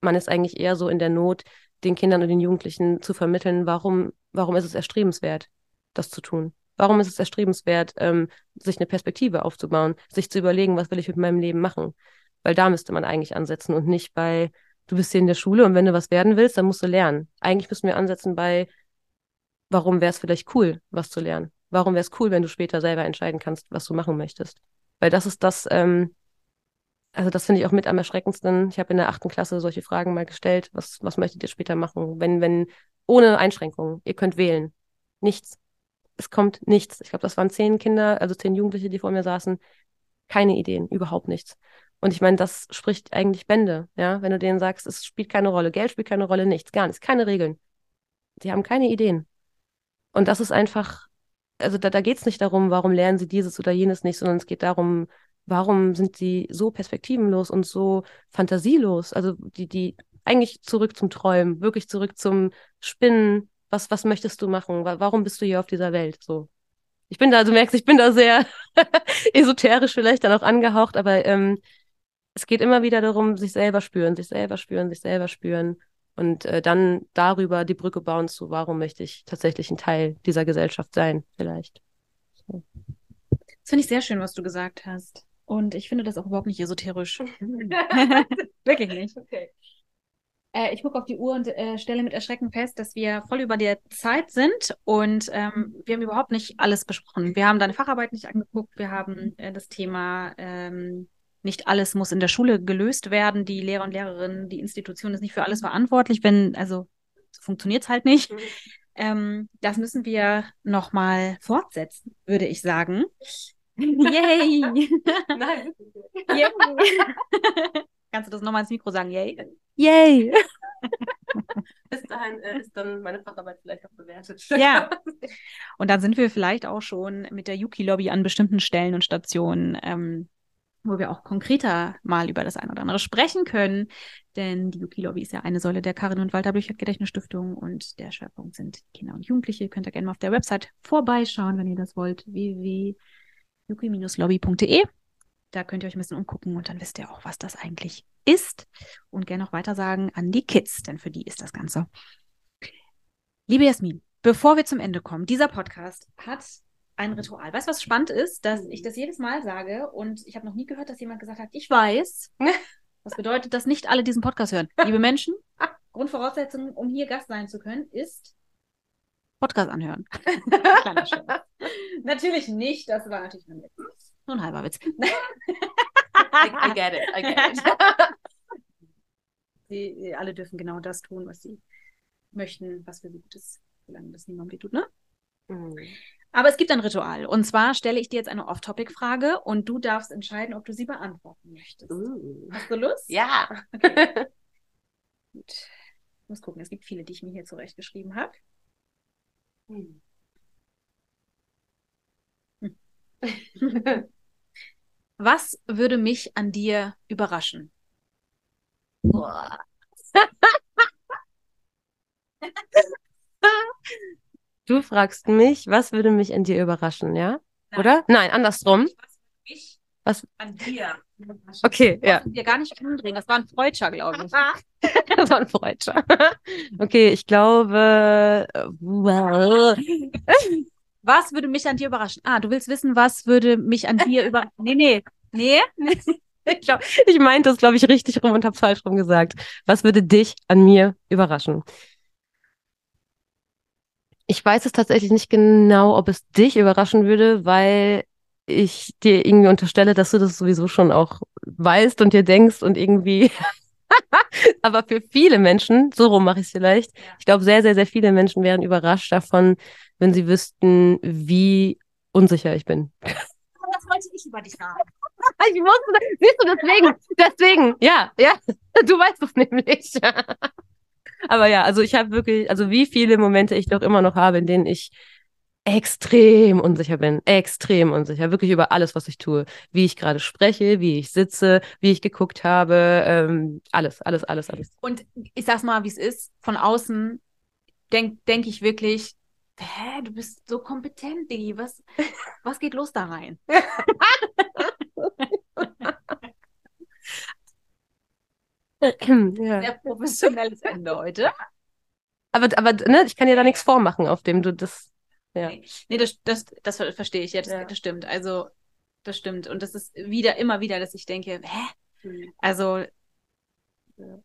man ist eigentlich eher so in der Not, den Kindern und den Jugendlichen zu vermitteln, warum, warum ist es erstrebenswert, das zu tun. Warum ist es erstrebenswert, ähm, sich eine Perspektive aufzubauen, sich zu überlegen, was will ich mit meinem Leben machen? Weil da müsste man eigentlich ansetzen und nicht bei, du bist hier in der Schule und wenn du was werden willst, dann musst du lernen. Eigentlich müssen wir ansetzen bei, warum wäre es vielleicht cool, was zu lernen? Warum wäre es cool, wenn du später selber entscheiden kannst, was du machen möchtest? Weil das ist das, ähm, also das finde ich auch mit am erschreckendsten. Ich habe in der achten Klasse solche Fragen mal gestellt. Was, was möchtet ihr später machen? Wenn, wenn, ohne Einschränkungen. Ihr könnt wählen. Nichts. Es kommt nichts. Ich glaube, das waren zehn Kinder, also zehn Jugendliche, die vor mir saßen. Keine Ideen, überhaupt nichts. Und ich meine, das spricht eigentlich Bände, ja, wenn du denen sagst, es spielt keine Rolle, Geld spielt keine Rolle, nichts, gar nichts, keine Regeln. Die haben keine Ideen. Und das ist einfach, also da, da geht es nicht darum, warum lernen sie dieses oder jenes nicht, sondern es geht darum, warum sind sie so perspektivenlos und so fantasielos? Also die, die eigentlich zurück zum Träumen, wirklich zurück zum Spinnen. Was, was möchtest du machen? Warum bist du hier auf dieser Welt? So. Ich bin da, du merkst, ich bin da sehr esoterisch vielleicht dann auch angehaucht, aber ähm, es geht immer wieder darum, sich selber spüren, sich selber spüren, sich selber spüren und äh, dann darüber die Brücke bauen zu, warum möchte ich tatsächlich ein Teil dieser Gesellschaft sein, vielleicht. So. Das finde ich sehr schön, was du gesagt hast. Und ich finde das auch überhaupt nicht esoterisch. Wirklich nicht. Okay. Äh, ich gucke auf die Uhr und äh, stelle mit Erschrecken fest, dass wir voll über der Zeit sind und ähm, wir haben überhaupt nicht alles besprochen. Wir haben deine Facharbeit nicht angeguckt, wir haben äh, das Thema ähm, nicht alles muss in der Schule gelöst werden. Die Lehrer und Lehrerinnen, die Institution ist nicht für alles verantwortlich, wenn, also so funktioniert es halt nicht. Mhm. Ähm, das müssen wir nochmal fortsetzen, würde ich sagen. Yay! Nein. Yay! Kannst du das nochmal ins Mikro sagen? Yay! Yay! Bis dahin äh, ist dann meine Facharbeit vielleicht auch bewertet. Ja. Und dann sind wir vielleicht auch schon mit der Yuki-Lobby an bestimmten Stellen und Stationen ähm, wo wir auch konkreter mal über das eine oder andere sprechen können. Denn die Yuki-Lobby ist ja eine Säule der Karin und Walter Blüchert Gedächtnisstiftung und der Schwerpunkt sind Kinder und Jugendliche. Ihr könnt da gerne mal auf der Website vorbeischauen, wenn ihr das wollt, www.yuki-lobby.de. Da könnt ihr euch ein bisschen umgucken und dann wisst ihr auch, was das eigentlich ist. Und gerne noch weiter sagen an die Kids, denn für die ist das Ganze. Liebe Jasmin, bevor wir zum Ende kommen, dieser Podcast hat ein Ritual. Weißt du, was spannend ist? Dass ich das jedes Mal sage und ich habe noch nie gehört, dass jemand gesagt hat, ich weiß. Was bedeutet, dass nicht alle diesen Podcast hören. Liebe Menschen, Grundvoraussetzung, um hier Gast sein zu können, ist Podcast anhören. Kleiner Scherz. natürlich nicht, das war natürlich nur ein Witz. Nur ein halber Witz. I, I get it, I get it. Sie, sie alle dürfen genau das tun, was sie möchten, was für sie gut ist, solange das niemandem tut, ne? Mhm. Aber es gibt ein Ritual. Und zwar stelle ich dir jetzt eine Off-Topic-Frage und du darfst entscheiden, ob du sie beantworten möchtest. Uh. Hast du Lust? Ja. Okay. Gut. Ich muss gucken, es gibt viele, die ich mir hier zurechtgeschrieben habe. Hm. Was würde mich an dir überraschen? Boah. Du fragst mich, was würde mich an dir überraschen, ja? Nein. Oder? Nein, andersrum. Was was an dir Okay, ja. Wir gar nicht umdrehen. Das war ein Freudscher, glaube ich. das war ein Freudscher. okay, ich glaube. Was würde mich an dir überraschen? Ah, du willst wissen, was würde mich an dir überraschen? Nee, nee, nee. Ich, glaub, ich meinte das, glaube ich, richtig rum und habe falsch rum gesagt. Was würde dich an mir überraschen? Ich weiß es tatsächlich nicht genau, ob es dich überraschen würde, weil ich dir irgendwie unterstelle, dass du das sowieso schon auch weißt und dir denkst und irgendwie. Aber für viele Menschen, so rum mache ich es vielleicht, ich glaube, sehr, sehr, sehr viele Menschen wären überrascht davon, wenn sie wüssten, wie unsicher ich bin. Das wollte ich über dich sagen. Ich wusste, siehst du, deswegen, deswegen, ja, ja, du weißt es nämlich. Aber ja, also ich habe wirklich, also wie viele Momente ich doch immer noch habe, in denen ich extrem unsicher bin, extrem unsicher, wirklich über alles, was ich tue, wie ich gerade spreche, wie ich sitze, wie ich geguckt habe, ähm, alles, alles, alles, alles. Und ich sag's mal, wie es ist, von außen denke denk ich wirklich, hä, du bist so kompetent, Diggi, was, was geht los da rein? ja. Sehr professionelles Ende heute. Aber, aber ne, ich kann dir da nichts vormachen, auf dem du das. Ja. Nee, nee das, das, das verstehe ich, ja das, ja. das stimmt. Also, das stimmt. Und das ist wieder, immer wieder, dass ich denke, hä? Mhm. Also. Ja.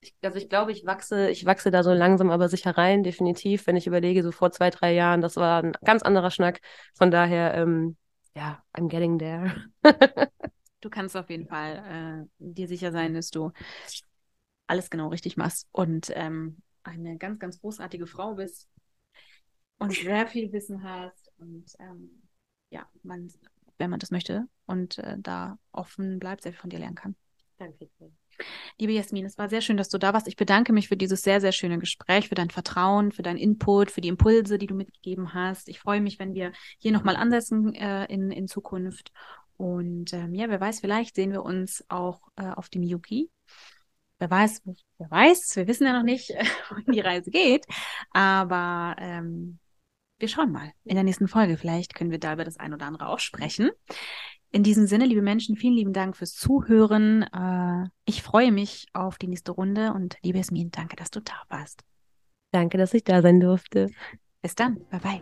Ich, also ich glaube, ich wachse, ich wachse da so langsam aber sicher rein, definitiv. Wenn ich überlege, so vor zwei, drei Jahren, das war ein ganz anderer Schnack. Von daher, ähm, ja, I'm getting there. du kannst auf jeden Fall äh, dir sicher sein, dass du alles genau richtig machst und ähm, eine ganz, ganz großartige Frau bist und sehr viel Wissen hast und ähm, ja, man, wenn man das möchte und äh, da offen bleibt, sehr viel von dir lernen kann. Danke. Liebe Jasmin, es war sehr schön, dass du da warst. Ich bedanke mich für dieses sehr, sehr schöne Gespräch, für dein Vertrauen, für deinen Input, für die Impulse, die du mitgegeben hast. Ich freue mich, wenn wir hier nochmal ansetzen äh, in, in Zukunft. Und ähm, ja, wer weiß, vielleicht sehen wir uns auch äh, auf dem Yuki. Wer weiß, wer weiß, wir wissen ja noch nicht, wohin die Reise geht. Aber ähm, wir schauen mal in der nächsten Folge. Vielleicht können wir da über das ein oder andere auch sprechen. In diesem Sinne, liebe Menschen, vielen lieben Dank fürs Zuhören. Äh, ich freue mich auf die nächste Runde und liebe Esmin, danke, dass du da warst. Danke, dass ich da sein durfte. Bis dann. Bye bye.